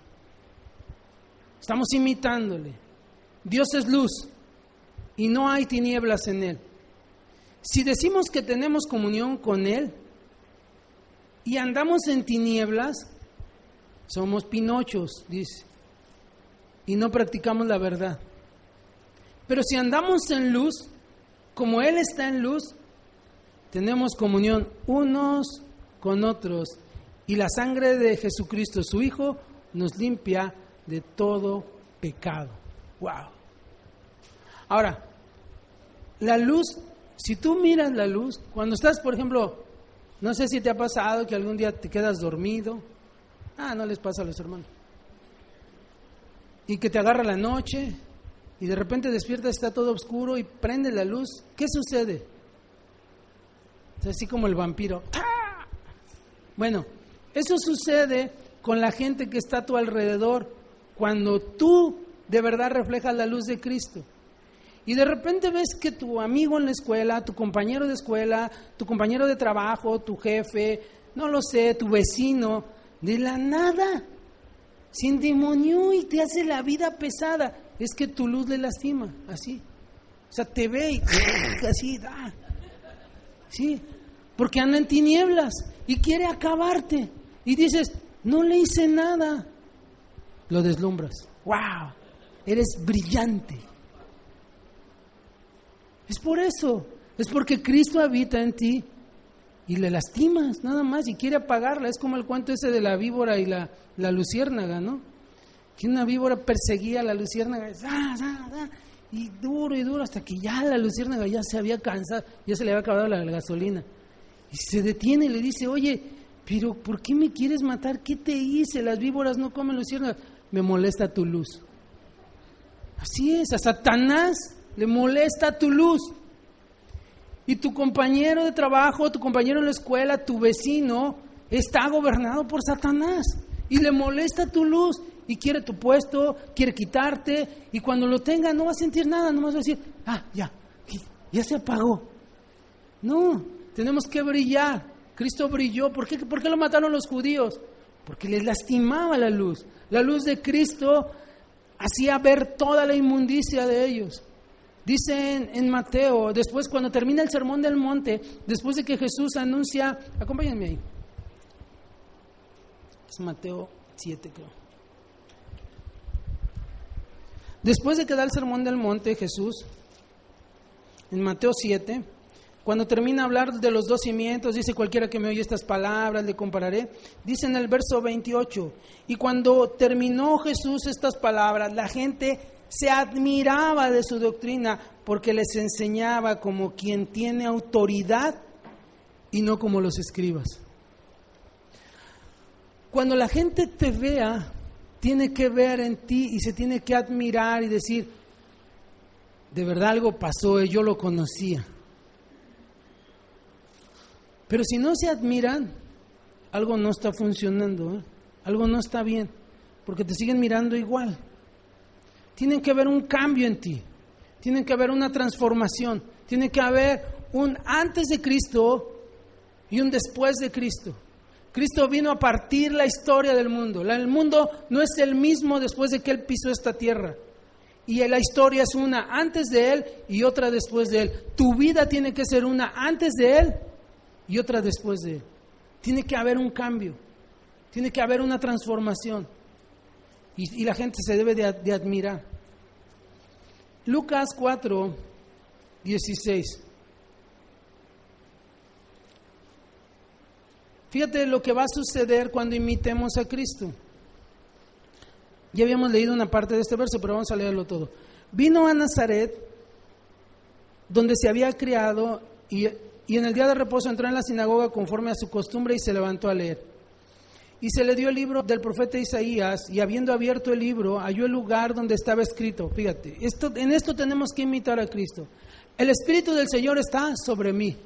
Estamos imitándole. Dios es luz y no hay tinieblas en él. Si decimos que tenemos comunión con él y andamos en tinieblas, somos pinochos, dice, y no practicamos la verdad. Pero si andamos en luz, como Él está en luz, tenemos comunión unos con otros y la sangre de Jesucristo, su Hijo, nos limpia de todo pecado. ¡Wow! Ahora, la luz, si tú miras la luz, cuando estás, por ejemplo, no sé si te ha pasado que algún día te quedas dormido. Ah, no les pasa a los hermanos. Y que te agarra la noche y de repente despiertas, está todo oscuro y prende la luz. ¿Qué sucede? Es así como el vampiro. Bueno, eso sucede con la gente que está a tu alrededor cuando tú de verdad reflejas la luz de Cristo. Y de repente ves que tu amigo en la escuela, tu compañero de escuela, tu compañero de trabajo, tu jefe, no lo sé, tu vecino, de la nada se endemonió y te hace la vida pesada. Es que tu luz le lastima, así. O sea, te ve y así, da. Sí, porque anda en tinieblas y quiere acabarte. Y dices, no le hice nada. Lo deslumbras. ¡Wow! Eres brillante. Es por eso. Es porque Cristo habita en ti y le lastimas, nada más, y quiere apagarla. Es como el cuento ese de la víbora y la, la luciérnaga, ¿no? Que una víbora perseguía a la luciérnaga y duro y duro hasta que ya la luciérnaga ya se había cansado, ya se le había acabado la gasolina. Y se detiene y le dice, oye, pero ¿por qué me quieres matar? ¿Qué te hice? Las víboras no comen luciérnagas. Me molesta tu luz. Así es, a Satanás le molesta tu luz. Y tu compañero de trabajo, tu compañero en la escuela, tu vecino, está gobernado por Satanás. Y le molesta tu luz. Y quiere tu puesto, quiere quitarte. Y cuando lo tenga no va a sentir nada, no va a decir, ah, ya, ya se apagó. No, tenemos que brillar. Cristo brilló. ¿Por qué, ¿Por qué lo mataron los judíos? Porque les lastimaba la luz. La luz de Cristo hacía ver toda la inmundicia de ellos. Dice en, Mateo, después cuando termina el sermón del monte, después de que Jesús anuncia, acompáñenme ahí. Es Mateo 7, creo. Después de que da el sermón del monte, Jesús, en Mateo 7, cuando termina de hablar de los dos cimientos, dice cualquiera que me oye estas palabras, le compararé. Dice en el verso 28, y cuando terminó Jesús estas palabras, la gente se admiraba de su doctrina porque les enseñaba como quien tiene autoridad y no como los escribas. Cuando la gente te vea, tiene que ver en ti y se tiene que admirar y decir, de verdad algo pasó, yo lo conocía. Pero si no se admiran, algo no está funcionando, ¿eh? algo no está bien, porque te siguen mirando igual. Tiene que haber un cambio en ti, tiene que haber una transformación, tiene que haber un antes de Cristo y un después de Cristo. Cristo vino a partir la historia del mundo. El mundo no es el mismo después de que Él pisó esta tierra. Y la historia es una antes de Él y otra después de Él. Tu vida tiene que ser una antes de Él y otra después de Él. Tiene que haber un cambio, tiene que haber una transformación. Y, la gente se debe de, de admirar. Lucas 4, 16. Fíjate lo que va a suceder cuando imitemos a Cristo. Ya habíamos leído una parte de este verso, pero vamos a leerlo todo. Vino a Nazaret, donde se había criado, y, en el día de reposo entró en la sinagoga conforme a su costumbre y se levantó a leer. Y se le dio el libro del profeta Isaías, y habiendo abierto el libro, halló el lugar donde estaba escrito. Fíjate, esto, en esto tenemos que imitar a Cristo. El Espíritu del Señor está sobre mí.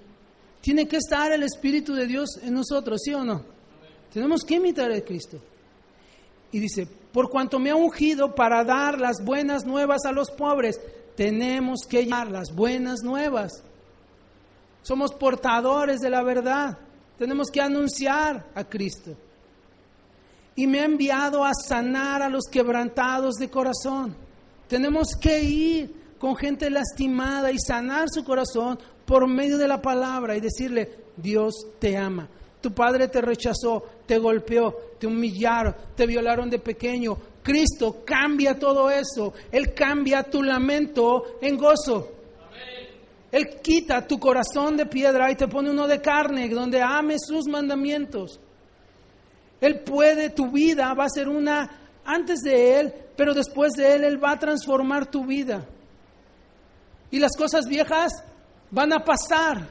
Tiene que estar el Espíritu de Dios en nosotros, ¿sí o no? Tenemos que imitar a Cristo. Y dice, por cuanto me ha ungido para dar las buenas nuevas a los pobres, tenemos que dar las buenas nuevas. Somos portadores de la verdad. Tenemos que anunciar a Cristo. Y me ha enviado a sanar a los quebrantados de corazón. Tenemos que ir con gente lastimada y sanar su corazón por medio de la palabra y decirle, Dios te ama. Tu padre te rechazó, te golpeó, te humillaron, te violaron de pequeño. Cristo cambia todo eso. Él cambia tu lamento en gozo. Él quita tu corazón de piedra y te pone uno de carne, donde ames sus mandamientos. Él puede, tu vida va a ser una antes de Él, pero después de Él, Él va a transformar tu vida. Y las cosas viejas van a pasar.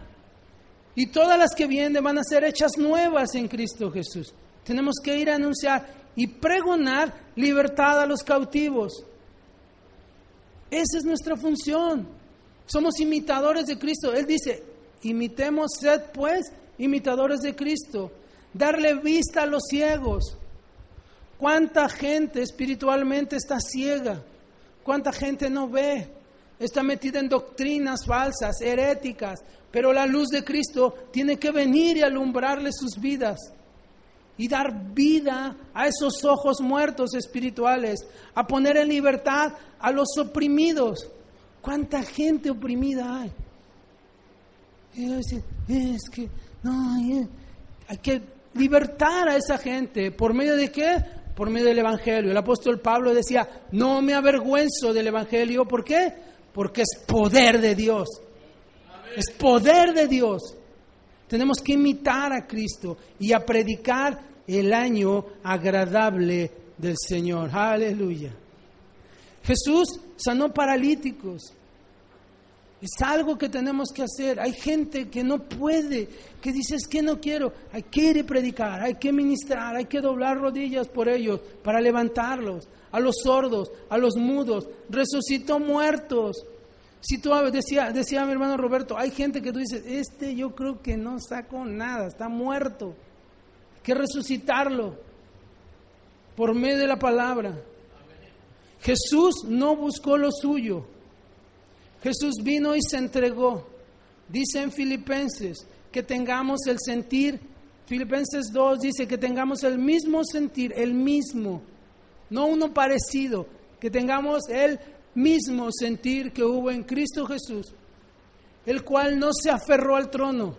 Y todas las que vienen van a ser hechas nuevas en Cristo Jesús. Tenemos que ir a anunciar y pregonar libertad a los cautivos. Esa es nuestra función. Somos imitadores de Cristo. Él dice, imitemos, sed pues imitadores de Cristo. Darle vista a los ciegos. ¿Cuánta gente espiritualmente está ciega? ¿Cuánta gente no ve? está metida en doctrinas falsas, heréticas, pero la luz de Cristo tiene que venir y alumbrarle sus vidas y dar vida a esos ojos muertos espirituales, a poner en libertad a los oprimidos. ¿Cuánta gente oprimida hay? es que no, hay que libertar a esa gente. ¿Por medio de qué? Por medio del Evangelio. El apóstol Pablo decía, no me avergüenzo del Evangelio. ¿Por qué? porque es poder de Dios. Es poder de Dios. Tenemos que imitar a Cristo y a predicar el año agradable del Señor. Aleluya. Jesús sanó paralíticos. Es algo que tenemos que hacer. Hay gente que no puede, que dice es que no quiero. Hay que ir y predicar, hay que ministrar, hay que doblar rodillas por ellos para levantarlos. A los sordos, a los mudos, resucitó muertos. Si tú decía, decía mi hermano Roberto, hay gente que tú dices, este yo creo que no sacó nada, está muerto. Hay que resucitarlo por medio de la palabra. Jesús no buscó lo suyo, Jesús vino y se entregó. Dice en Filipenses que tengamos el sentir, Filipenses 2 dice que tengamos el mismo sentir, el mismo, no uno parecido, que tengamos el mismo sentir que hubo en Cristo Jesús, el cual no se aferró al trono,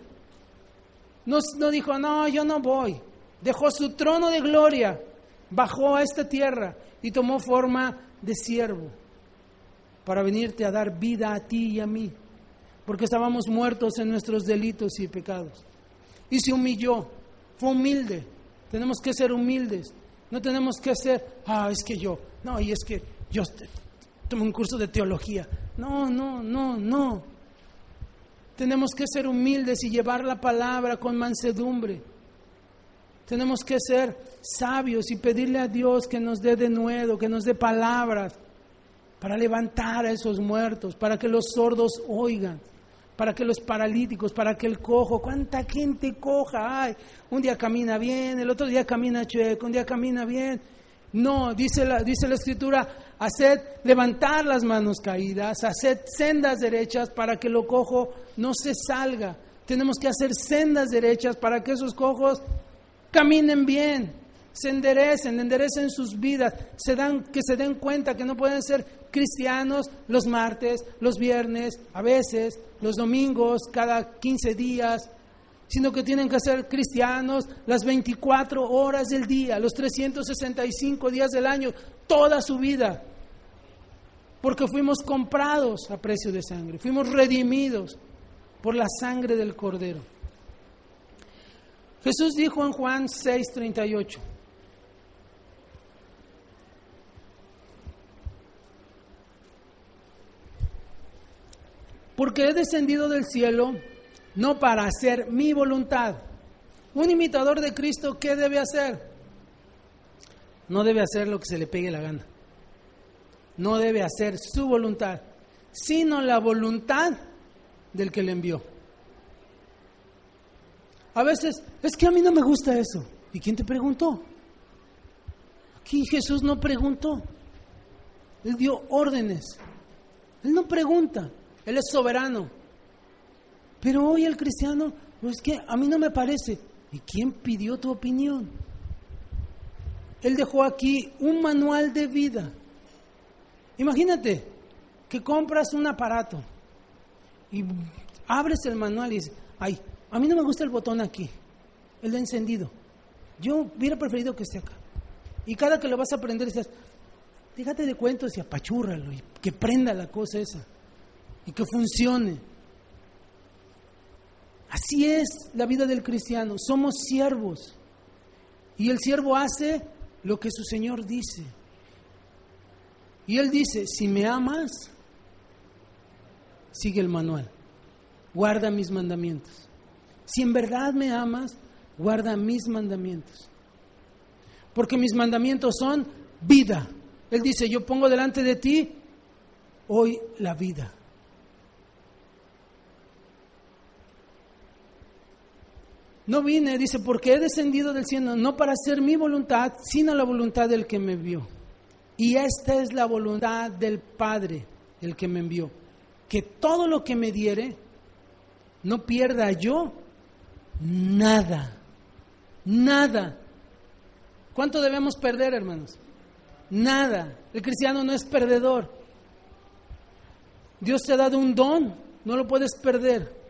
no, no dijo, no, yo no voy, dejó su trono de gloria, bajó a esta tierra y tomó forma de siervo para venirte a dar vida a ti y a mí, porque estábamos muertos en nuestros delitos y pecados. Y se humilló, fue humilde. Tenemos que ser humildes. No tenemos que ser, ah, es que yo, no, y es que yo tomé un curso de teología. No, no, no, no. Tenemos que ser humildes y llevar la palabra con mansedumbre. Tenemos que ser sabios y pedirle a Dios que nos dé de nuevo, que nos dé palabras para levantar a esos muertos, para que los sordos oigan, para que los paralíticos, para que el cojo, cuánta gente coja hay. Un día camina bien, el otro día camina chueco, un día camina bien. No, dice la, dice la escritura, haced levantar las manos caídas, haced sendas derechas para que lo cojo no se salga. Tenemos que hacer sendas derechas para que esos cojos caminen bien se enderecen, enderecen sus vidas, se dan, que se den cuenta que no pueden ser cristianos los martes, los viernes, a veces, los domingos, cada 15 días, sino que tienen que ser cristianos las 24 horas del día, los 365 días del año, toda su vida. Porque fuimos comprados a precio de sangre, fuimos redimidos por la sangre del Cordero. Jesús dijo en Juan 6:38, porque he descendido del cielo no para hacer mi voluntad. Un imitador de Cristo, ¿qué debe hacer? No debe hacer lo que se le pegue la gana. No debe hacer su voluntad, sino la voluntad del que le envió. A veces, es que a mí no me gusta eso. ¿Y quién te preguntó? Aquí Jesús no preguntó. Él dio órdenes. Él no pregunta. Él es soberano. Pero hoy el cristiano, pues es que a mí no me parece. ¿Y quién pidió tu opinión? Él dejó aquí un manual de vida. Imagínate que compras un aparato y abres el manual y dices, ay, a mí no me gusta el botón aquí, el de encendido. Yo hubiera preferido que esté acá. Y cada que lo vas a prender dices, déjate de cuentos y apachúrralo y que prenda la cosa esa y que funcione. Así es la vida del cristiano, somos siervos. Y el siervo hace lo que su Señor dice. Y Él dice, si me amas, sigue el manual, guarda mis mandamientos. Si en verdad me amas, guarda mis mandamientos. Porque mis mandamientos son vida. Él dice, yo pongo delante de ti hoy la vida. No vine, dice, porque he descendido del cielo, no para hacer mi voluntad, sino la voluntad del que me envió. Y esta es la voluntad del Padre, el que me envió. Que todo lo que me diere, no pierda yo nada. Nada. ¿Cuánto debemos perder, hermanos? Nada. El cristiano no es perdedor. Dios te ha dado un don, no lo puedes perder.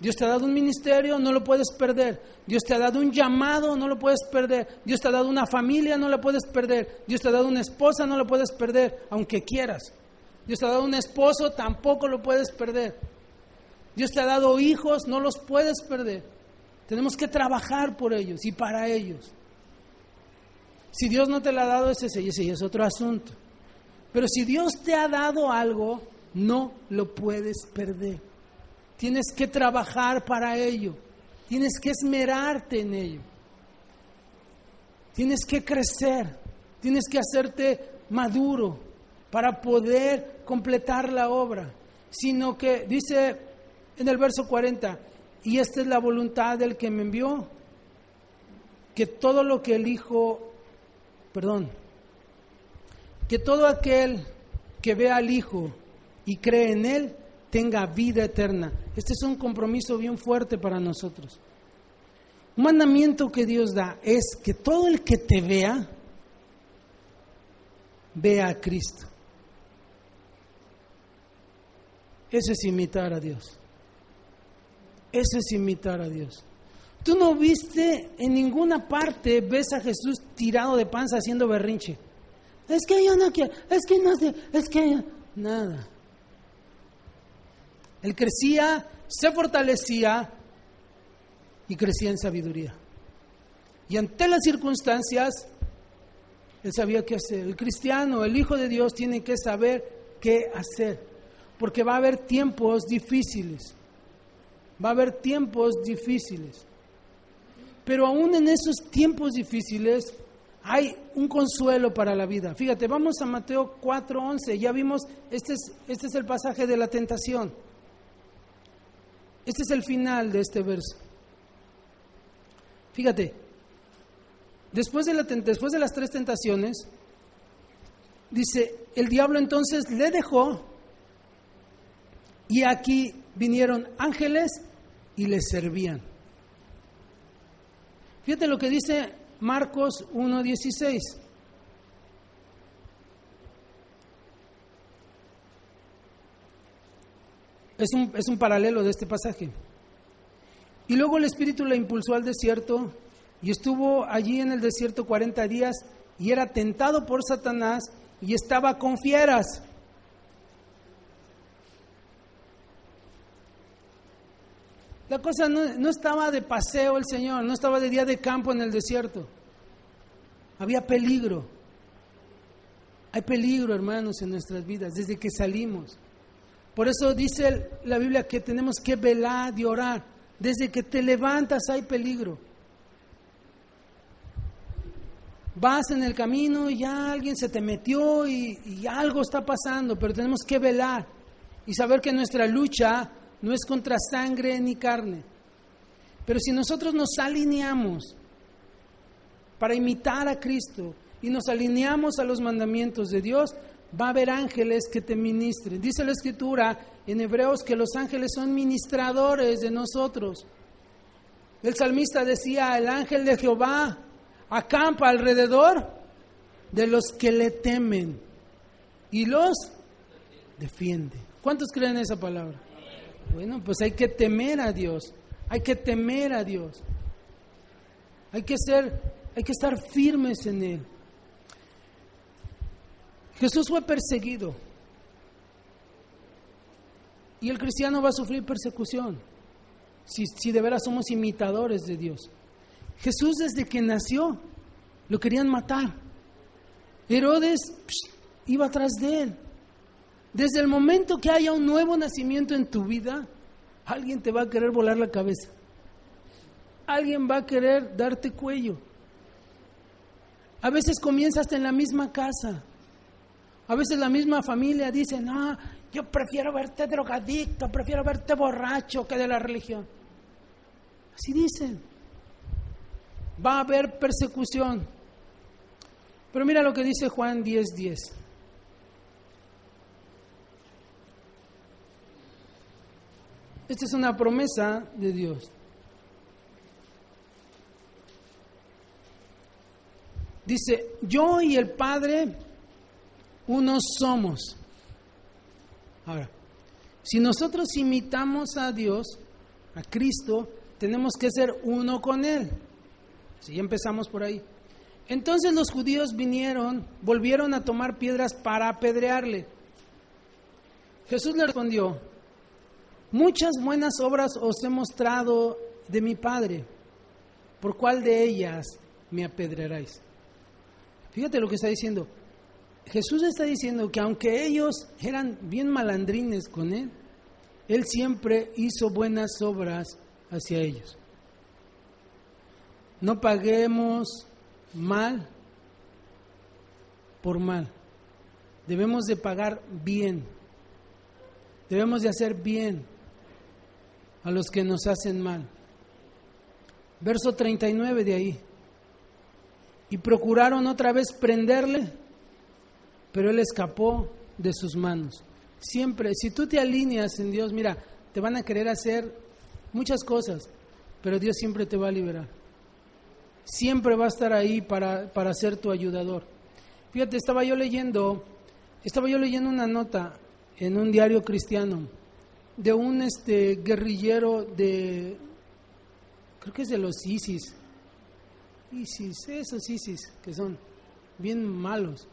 Dios te ha dado un ministerio, no lo puedes perder. Dios te ha dado un llamado, no lo puedes perder. Dios te ha dado una familia, no la puedes perder. Dios te ha dado una esposa, no la puedes perder, aunque quieras. Dios te ha dado un esposo, tampoco lo puedes perder. Dios te ha dado hijos, no los puedes perder. Tenemos que trabajar por ellos y para ellos. Si Dios no te lo ha dado, ese, ese es otro asunto. Pero si Dios te ha dado algo, no lo puedes perder. Tienes que trabajar para ello. Tienes que esmerarte en ello. Tienes que crecer. Tienes que hacerte maduro para poder completar la obra. Sino que dice en el verso 40, y esta es la voluntad del que me envió, que todo lo que el Hijo, perdón, que todo aquel que ve al Hijo y cree en Él, tenga vida eterna. Este es un compromiso bien fuerte para nosotros. Un mandamiento que Dios da es que todo el que te vea, vea a Cristo. Eso es imitar a Dios. Eso es imitar a Dios. Tú no viste en ninguna parte, ves a Jesús tirado de panza haciendo berrinche. Es que yo no quiero, es que no sé, es que nada. Él crecía, se fortalecía y crecía en sabiduría. Y ante las circunstancias, él sabía qué hacer. El cristiano, el Hijo de Dios, tiene que saber qué hacer. Porque va a haber tiempos difíciles. Va a haber tiempos difíciles. Pero aún en esos tiempos difíciles hay un consuelo para la vida. Fíjate, vamos a Mateo 4:11. Ya vimos, este es, este es el pasaje de la tentación. Este es el final de este verso. Fíjate, después de, después de las tres tentaciones, dice, el diablo entonces le dejó y aquí vinieron ángeles y le servían. Fíjate lo que dice Marcos 1.16. Es un, es un paralelo de este pasaje. Y luego el Espíritu la impulsó al desierto y estuvo allí en el desierto 40 días y era tentado por Satanás y estaba con fieras. La cosa no, no, estaba de paseo el Señor, no estaba de día de campo en el desierto. Había peligro. Hay peligro, hermanos, en nuestras vidas desde que salimos. Por eso dice la Biblia que tenemos que velar y orar. Desde que te levantas hay peligro. Vas en el camino y ya alguien se te metió y, y algo está pasando, pero tenemos que velar y saber que nuestra lucha no es contra sangre ni carne. Pero si nosotros nos alineamos para imitar a Cristo y nos alineamos a los mandamientos de Dios, va a haber ángeles que te ministren. Dice la escritura en Hebreos que los ángeles son ministradores de nosotros. El salmista decía, el ángel de Jehová acampa alrededor de los que le temen y los defiende. ¿Cuántos creen esa palabra? Bueno, pues hay que temer a Dios, hay que temer a Dios. Hay que ser, hay que estar firmes en él. Jesús fue perseguido. Y el cristiano va a sufrir persecución si, si de veras somos imitadores de Dios. Jesús desde que nació lo querían matar. Herodes iba atrás de él. Desde el momento que haya un nuevo nacimiento en tu vida, alguien te va a querer volar la cabeza. Alguien va a querer darte cuello. A veces comienzas en la misma casa. A veces la misma familia dice, no, yo prefiero verte drogadicto, prefiero verte borracho que de la religión. Así dicen. Va a haber persecución. Pero mira lo que dice Juan 10:10. 10. Esta es una promesa de Dios. Dice, yo y el Padre unos somos. Ahora, si nosotros imitamos a Dios, a Cristo, tenemos que ser uno con Él. Si ya empezamos por ahí. Entonces los judíos vinieron, volvieron a tomar piedras para apedrearle. Jesús le respondió, muchas buenas obras os he mostrado de mi Padre, ¿por cuál de ellas me apedrearáis? Fíjate lo que está diciendo. Jesús está diciendo que aunque ellos eran bien malandrines con Él, Él siempre hizo buenas obras hacia ellos. No paguemos mal por mal. Debemos de pagar bien. Debemos de hacer bien a los que nos hacen mal. Verso 39 de ahí. Y procuraron otra vez prenderle, pero él escapó de sus manos. Siempre, si tú te alineas en Dios, mira, te van a querer hacer muchas cosas, pero Dios siempre te va a liberar. Siempre va a estar ahí para, para ser tu ayudador. Fíjate, estaba yo leyendo, estaba yo leyendo una nota en un diario cristiano de un este guerrillero de creo que es de los ISIS. ISIS, esos ISIS que son bien malos.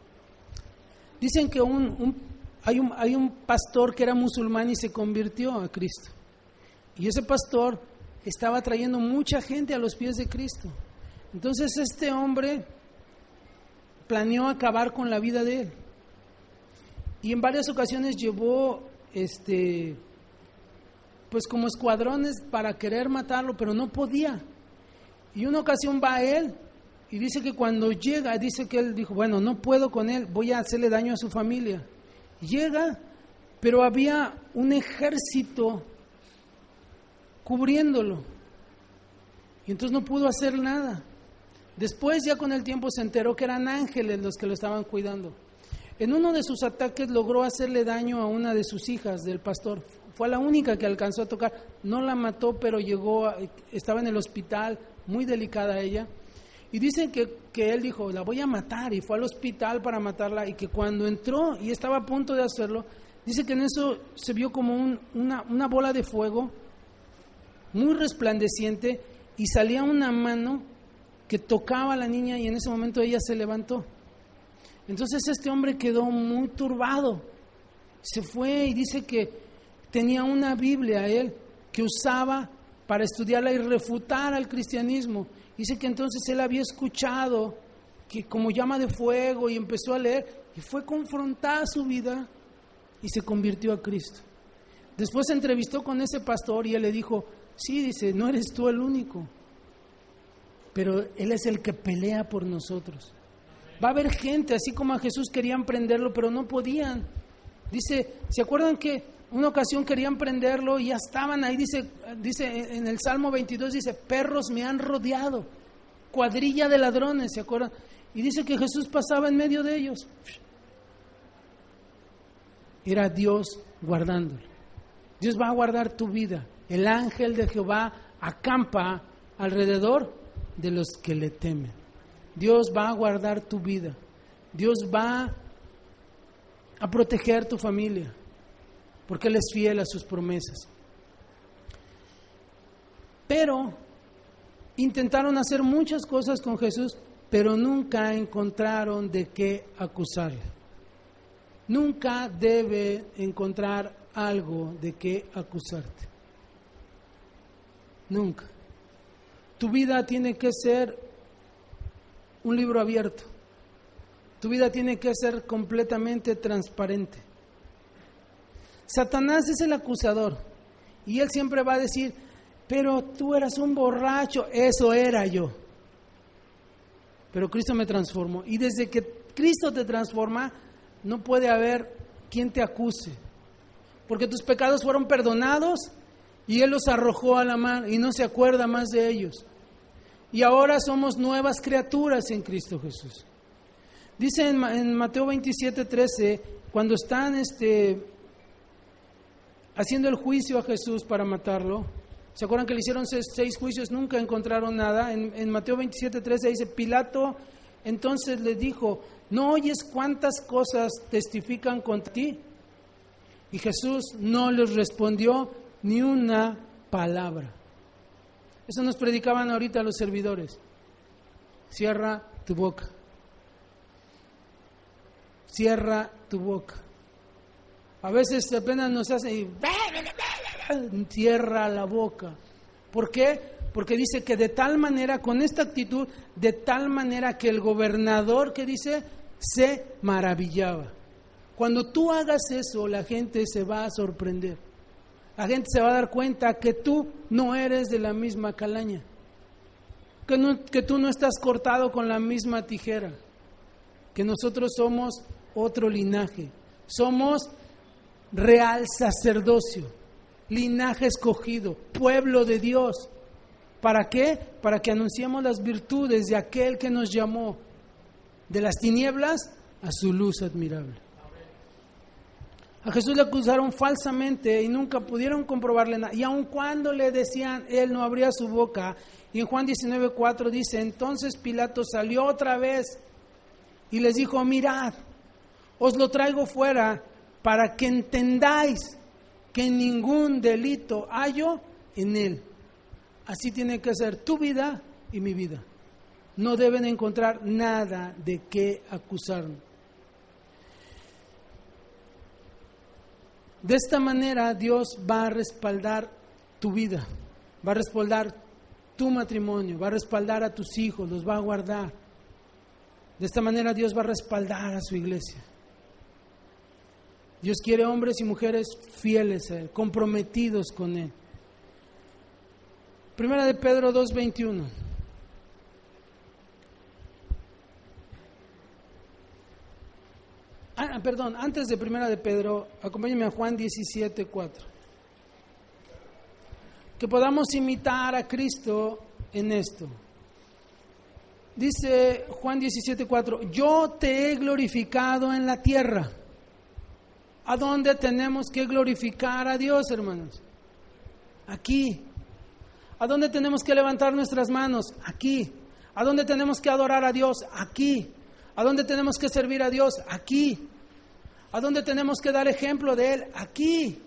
Dicen que un, hay, un, hay un pastor que era musulmán y se convirtió a Cristo. Y ese pastor estaba trayendo mucha gente a los pies de Cristo. Entonces este hombre planeó acabar con la vida de él. Y en varias ocasiones llevó este pues como escuadrones para querer matarlo, pero no podía. Y una ocasión va a él y dice que cuando llega, dice que él dijo, bueno, no puedo con él, voy a hacerle daño a su familia. Llega, pero había un ejército cubriéndolo. Y entonces no pudo hacer nada. Después ya con el tiempo se enteró que eran ángeles los que lo estaban cuidando. En uno de sus ataques logró hacerle daño a una de sus hijas del pastor. Fue la única que alcanzó a tocar. No la mató, pero llegó, estaba en el hospital, muy delicada ella. Y dicen que, que, él dijo, la voy a matar, y fue al hospital para matarla, y que cuando entró y estaba a punto de hacerlo, dice que en eso se vio como una, una bola de fuego muy resplandeciente y salía una mano que tocaba a la niña y en ese momento ella se levantó. Entonces este hombre quedó muy turbado. Se fue y dice que tenía una Biblia él que usaba para estudiarla y refutar al cristianismo. Dice que entonces él había escuchado que como llama de fuego y empezó a leer y fue confrontada su vida y se convirtió a Cristo. Después se entrevistó con ese pastor y él le dijo, sí, dice, no eres tú el único, pero Él es el que pelea por nosotros. Va a haber gente, así como a Jesús querían prenderlo, pero no podían. Dice, ¿se acuerdan que una ocasión querían prenderlo y ya estaban ahí? Dice, dice en el Salmo 22, dice, perros me han rodeado, cuadrilla de ladrones, ¿se acuerdan? Y dice que Jesús pasaba en medio de ellos. Era Dios guardándolo. Dios va a guardar tu vida. El ángel de Jehová acampa alrededor de los que le temen. Dios va a guardar tu vida. Dios va a proteger tu familia, porque Él es fiel a sus promesas. Pero intentaron hacer muchas cosas con Jesús, pero nunca encontraron de qué acusarle. Nunca debe encontrar algo de qué acusarte. Nunca. Tu vida tiene que ser un libro abierto. Tu vida tiene que ser completamente transparente. Satanás es el acusador y él siempre va a decir, pero tú eras un borracho, eso era yo. Pero Cristo me transformó y desde que Cristo te transforma, no puede haber quien te acuse, porque tus pecados fueron perdonados y Él los arrojó a la mar y no se acuerda más de ellos. Y ahora somos nuevas criaturas en Cristo Jesús. Dice en, Mateo 27, 13, cuando están este, haciendo el juicio a Jesús para matarlo, ¿se acuerdan que le hicieron seis, juicios? Nunca encontraron nada. En, en Mateo 27, 13 dice, Pilato entonces le dijo, ¿no oyes cuántas cosas testifican contra ti? Y Jesús no les respondió ni una palabra. Eso nos predicaban ahorita los servidores. Cierra tu boca. Cierra tu boca. A veces apenas nos hacen y cierra la boca. ¿Por qué? Porque dice que de tal manera, con esta actitud, de tal manera que el gobernador que dice se maravillaba. Cuando tú hagas eso, la gente se va a sorprender la gente se va a dar cuenta que tú no eres de la misma calaña, que, que tú no estás cortado con la misma tijera, que nosotros somos otro linaje, somos real sacerdocio, linaje escogido, pueblo de Dios. ¿Para qué? Para que anunciemos las virtudes de aquel que nos llamó de las tinieblas a su luz admirable. A Jesús le acusaron falsamente y nunca pudieron comprobarle nada. Y aun cuando le decían, él no abría su boca. Y en Juan 19:4 dice, entonces Pilato salió otra vez y les dijo, mirad, os lo traigo fuera para que entendáis que ningún delito hallo en él. Así tiene que ser tu vida y mi vida. No deben encontrar nada de qué acusarnos. De esta manera Dios va a respaldar tu vida, va a respaldar tu matrimonio, va a respaldar a tus hijos, los va a guardar. De esta manera Dios va a respaldar a su iglesia. Dios quiere hombres y mujeres fieles a Él, comprometidos con Él. Primera de Pedro 2.21. Ah, perdón, antes de primera de Pedro, acompáñame a Juan 17, 4. Que podamos imitar a Cristo en esto. Dice Juan 17, 4, yo te he glorificado en la tierra. ¿A dónde tenemos que glorificar a Dios, hermanos? Aquí. ¿A dónde tenemos que levantar nuestras manos? Aquí. ¿A dónde tenemos que adorar a Dios? Aquí. ¿A dónde tenemos que servir a Dios? Aquí. ¿A dónde tenemos que dar ejemplo de Él? Aquí.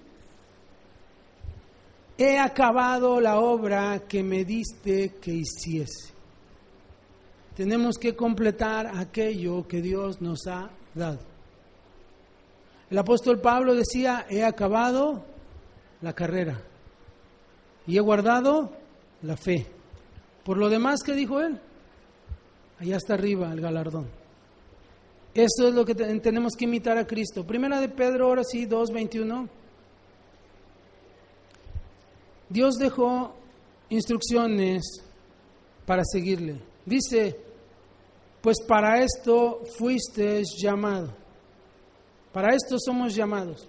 he acabado la obra que me diste que hiciese. Tenemos que completar aquello que Dios nos ha dado. El apóstol Pablo decía, he acabado la carrera y he guardado la fe. Por lo demás, ¿qué dijo él? Allá está arriba el galardón. Eso es lo que tenemos que imitar a Cristo. Primera de Pedro, ahora sí, 2.21. Dios dejó instrucciones para seguirle. Dice, pues para esto fuiste llamado. Para esto somos llamados.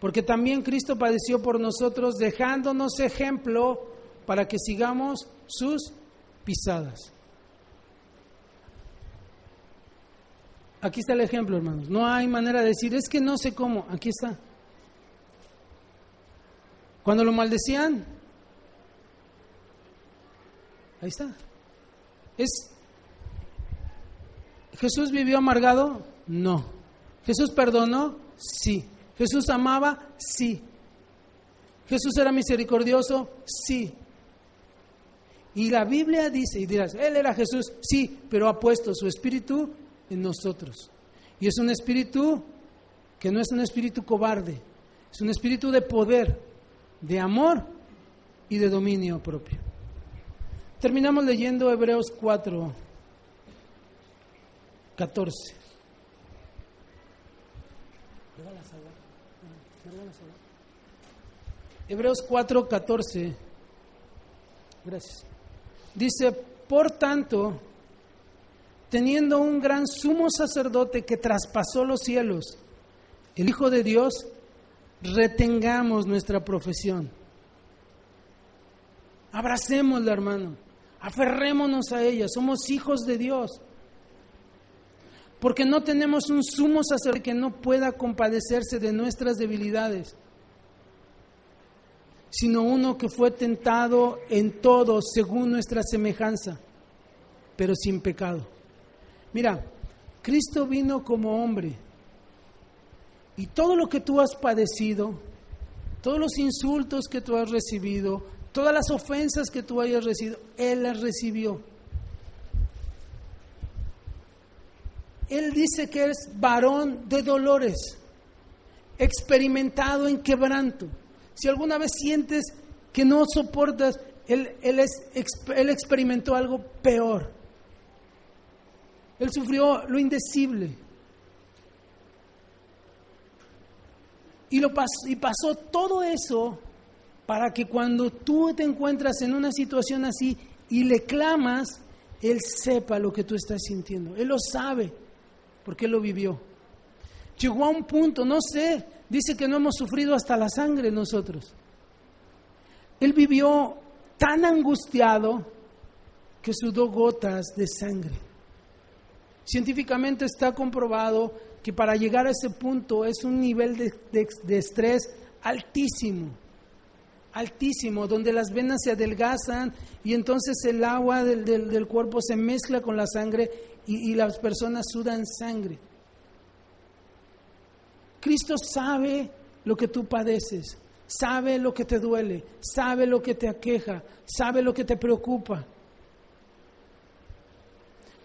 Porque también Cristo padeció por nosotros, dejándonos ejemplo para que sigamos sus pisadas. Aquí está el ejemplo, hermanos. No hay manera de decir, es que no sé cómo. Aquí está. Cuando lo maldecían, ahí está. ¿Es Jesús vivió amargado? No. ¿Jesús perdonó? Sí. ¿Jesús amaba? Sí. ¿Jesús era misericordioso? Sí. Y la Biblia dice, y dirás, Él era Jesús, sí, pero ha puesto su espíritu en nosotros. Y es un espíritu que no es un espíritu cobarde, es un espíritu de poder, de amor y de dominio propio. Terminamos leyendo Hebreos 4, 14. Hebreos 4, 14. Gracias. Dice, por tanto, teniendo un gran sumo sacerdote que traspasó los cielos, el Hijo de Dios, retengamos nuestra profesión. Abracémosla, hermano. Aferrémonos a ella. Somos hijos de Dios. Porque no tenemos un sumo sacerdote que no pueda compadecerse de nuestras debilidades, sino uno que fue tentado en todo según nuestra semejanza, pero sin pecado. Mira, Cristo vino como hombre y todo lo que tú has padecido, todos los insultos que tú has recibido, todas las ofensas que tú hayas recibido, Él las recibió. Él dice que es varón de dolores, experimentado en quebranto. Si alguna vez sientes que no soportas, él, él, es, él experimentó algo peor. Él sufrió lo indecible. Y, lo y pasó todo eso para que cuando tú te encuentras en una situación así y le clamas, Él sepa lo que tú estás sintiendo. Él lo sabe, porque Él lo vivió. Llegó a un punto, no sé, dice que no hemos sufrido hasta la sangre nosotros. Él vivió tan angustiado que sudó gotas de sangre. Científicamente está comprobado que para llegar a ese punto es un nivel de, estrés altísimo, altísimo, donde las venas se adelgazan y entonces el agua del, cuerpo se mezcla con la sangre y, las personas sudan sangre. Cristo sabe lo que tú padeces, sabe lo que te duele, sabe lo que te aqueja, sabe lo que te preocupa.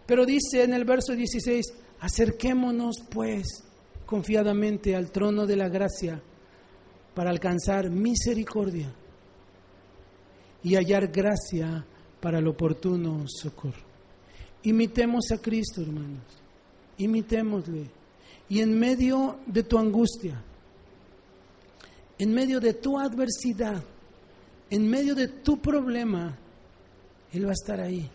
Pero dice en el verso 16, acerquémonos pues confiadamente al trono de la gracia para alcanzar misericordia y hallar gracia para el oportuno socorro. Imitemos a Cristo, hermanos, imitémosle. Y en medio de tu angustia, en medio de tu adversidad, en medio de tu problema, Él va a estar ahí.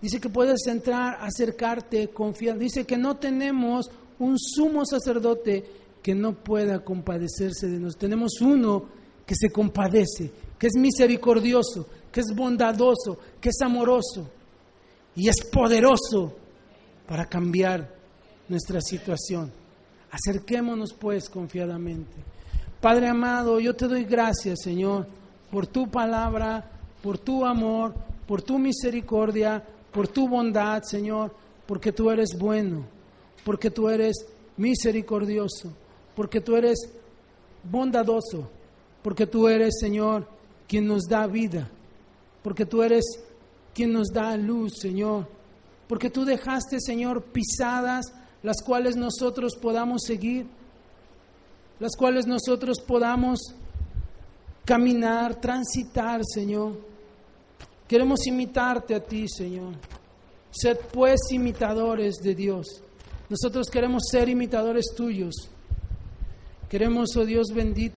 Dice que puedes entrar, acercarte, confiar. Dice que no tenemos un sumo sacerdote que no pueda compadecerse de nosotros. Tenemos uno que se compadece, que es misericordioso, que es bondadoso, que es amoroso y es poderoso para cambiar nuestra situación. Acerquémonos pues confiadamente. Padre amado, yo te doy gracias, Señor, por tu palabra, por tu amor, por tu misericordia, por tu bondad, Señor, porque tú eres bueno, porque tú eres misericordioso, porque tú eres bondadoso, porque tú eres, Señor, quien nos da vida, porque tú eres quien nos da luz, Señor, porque tú dejaste, Señor, pisadas las cuales nosotros podamos seguir, las cuales nosotros podamos caminar, transitar, Señor. Queremos imitarte a ti, Señor. Sed pues imitadores de Dios. Nosotros queremos ser imitadores tuyos. Queremos, oh Dios bendito.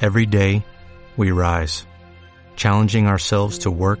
Every day, we rise, challenging ourselves to work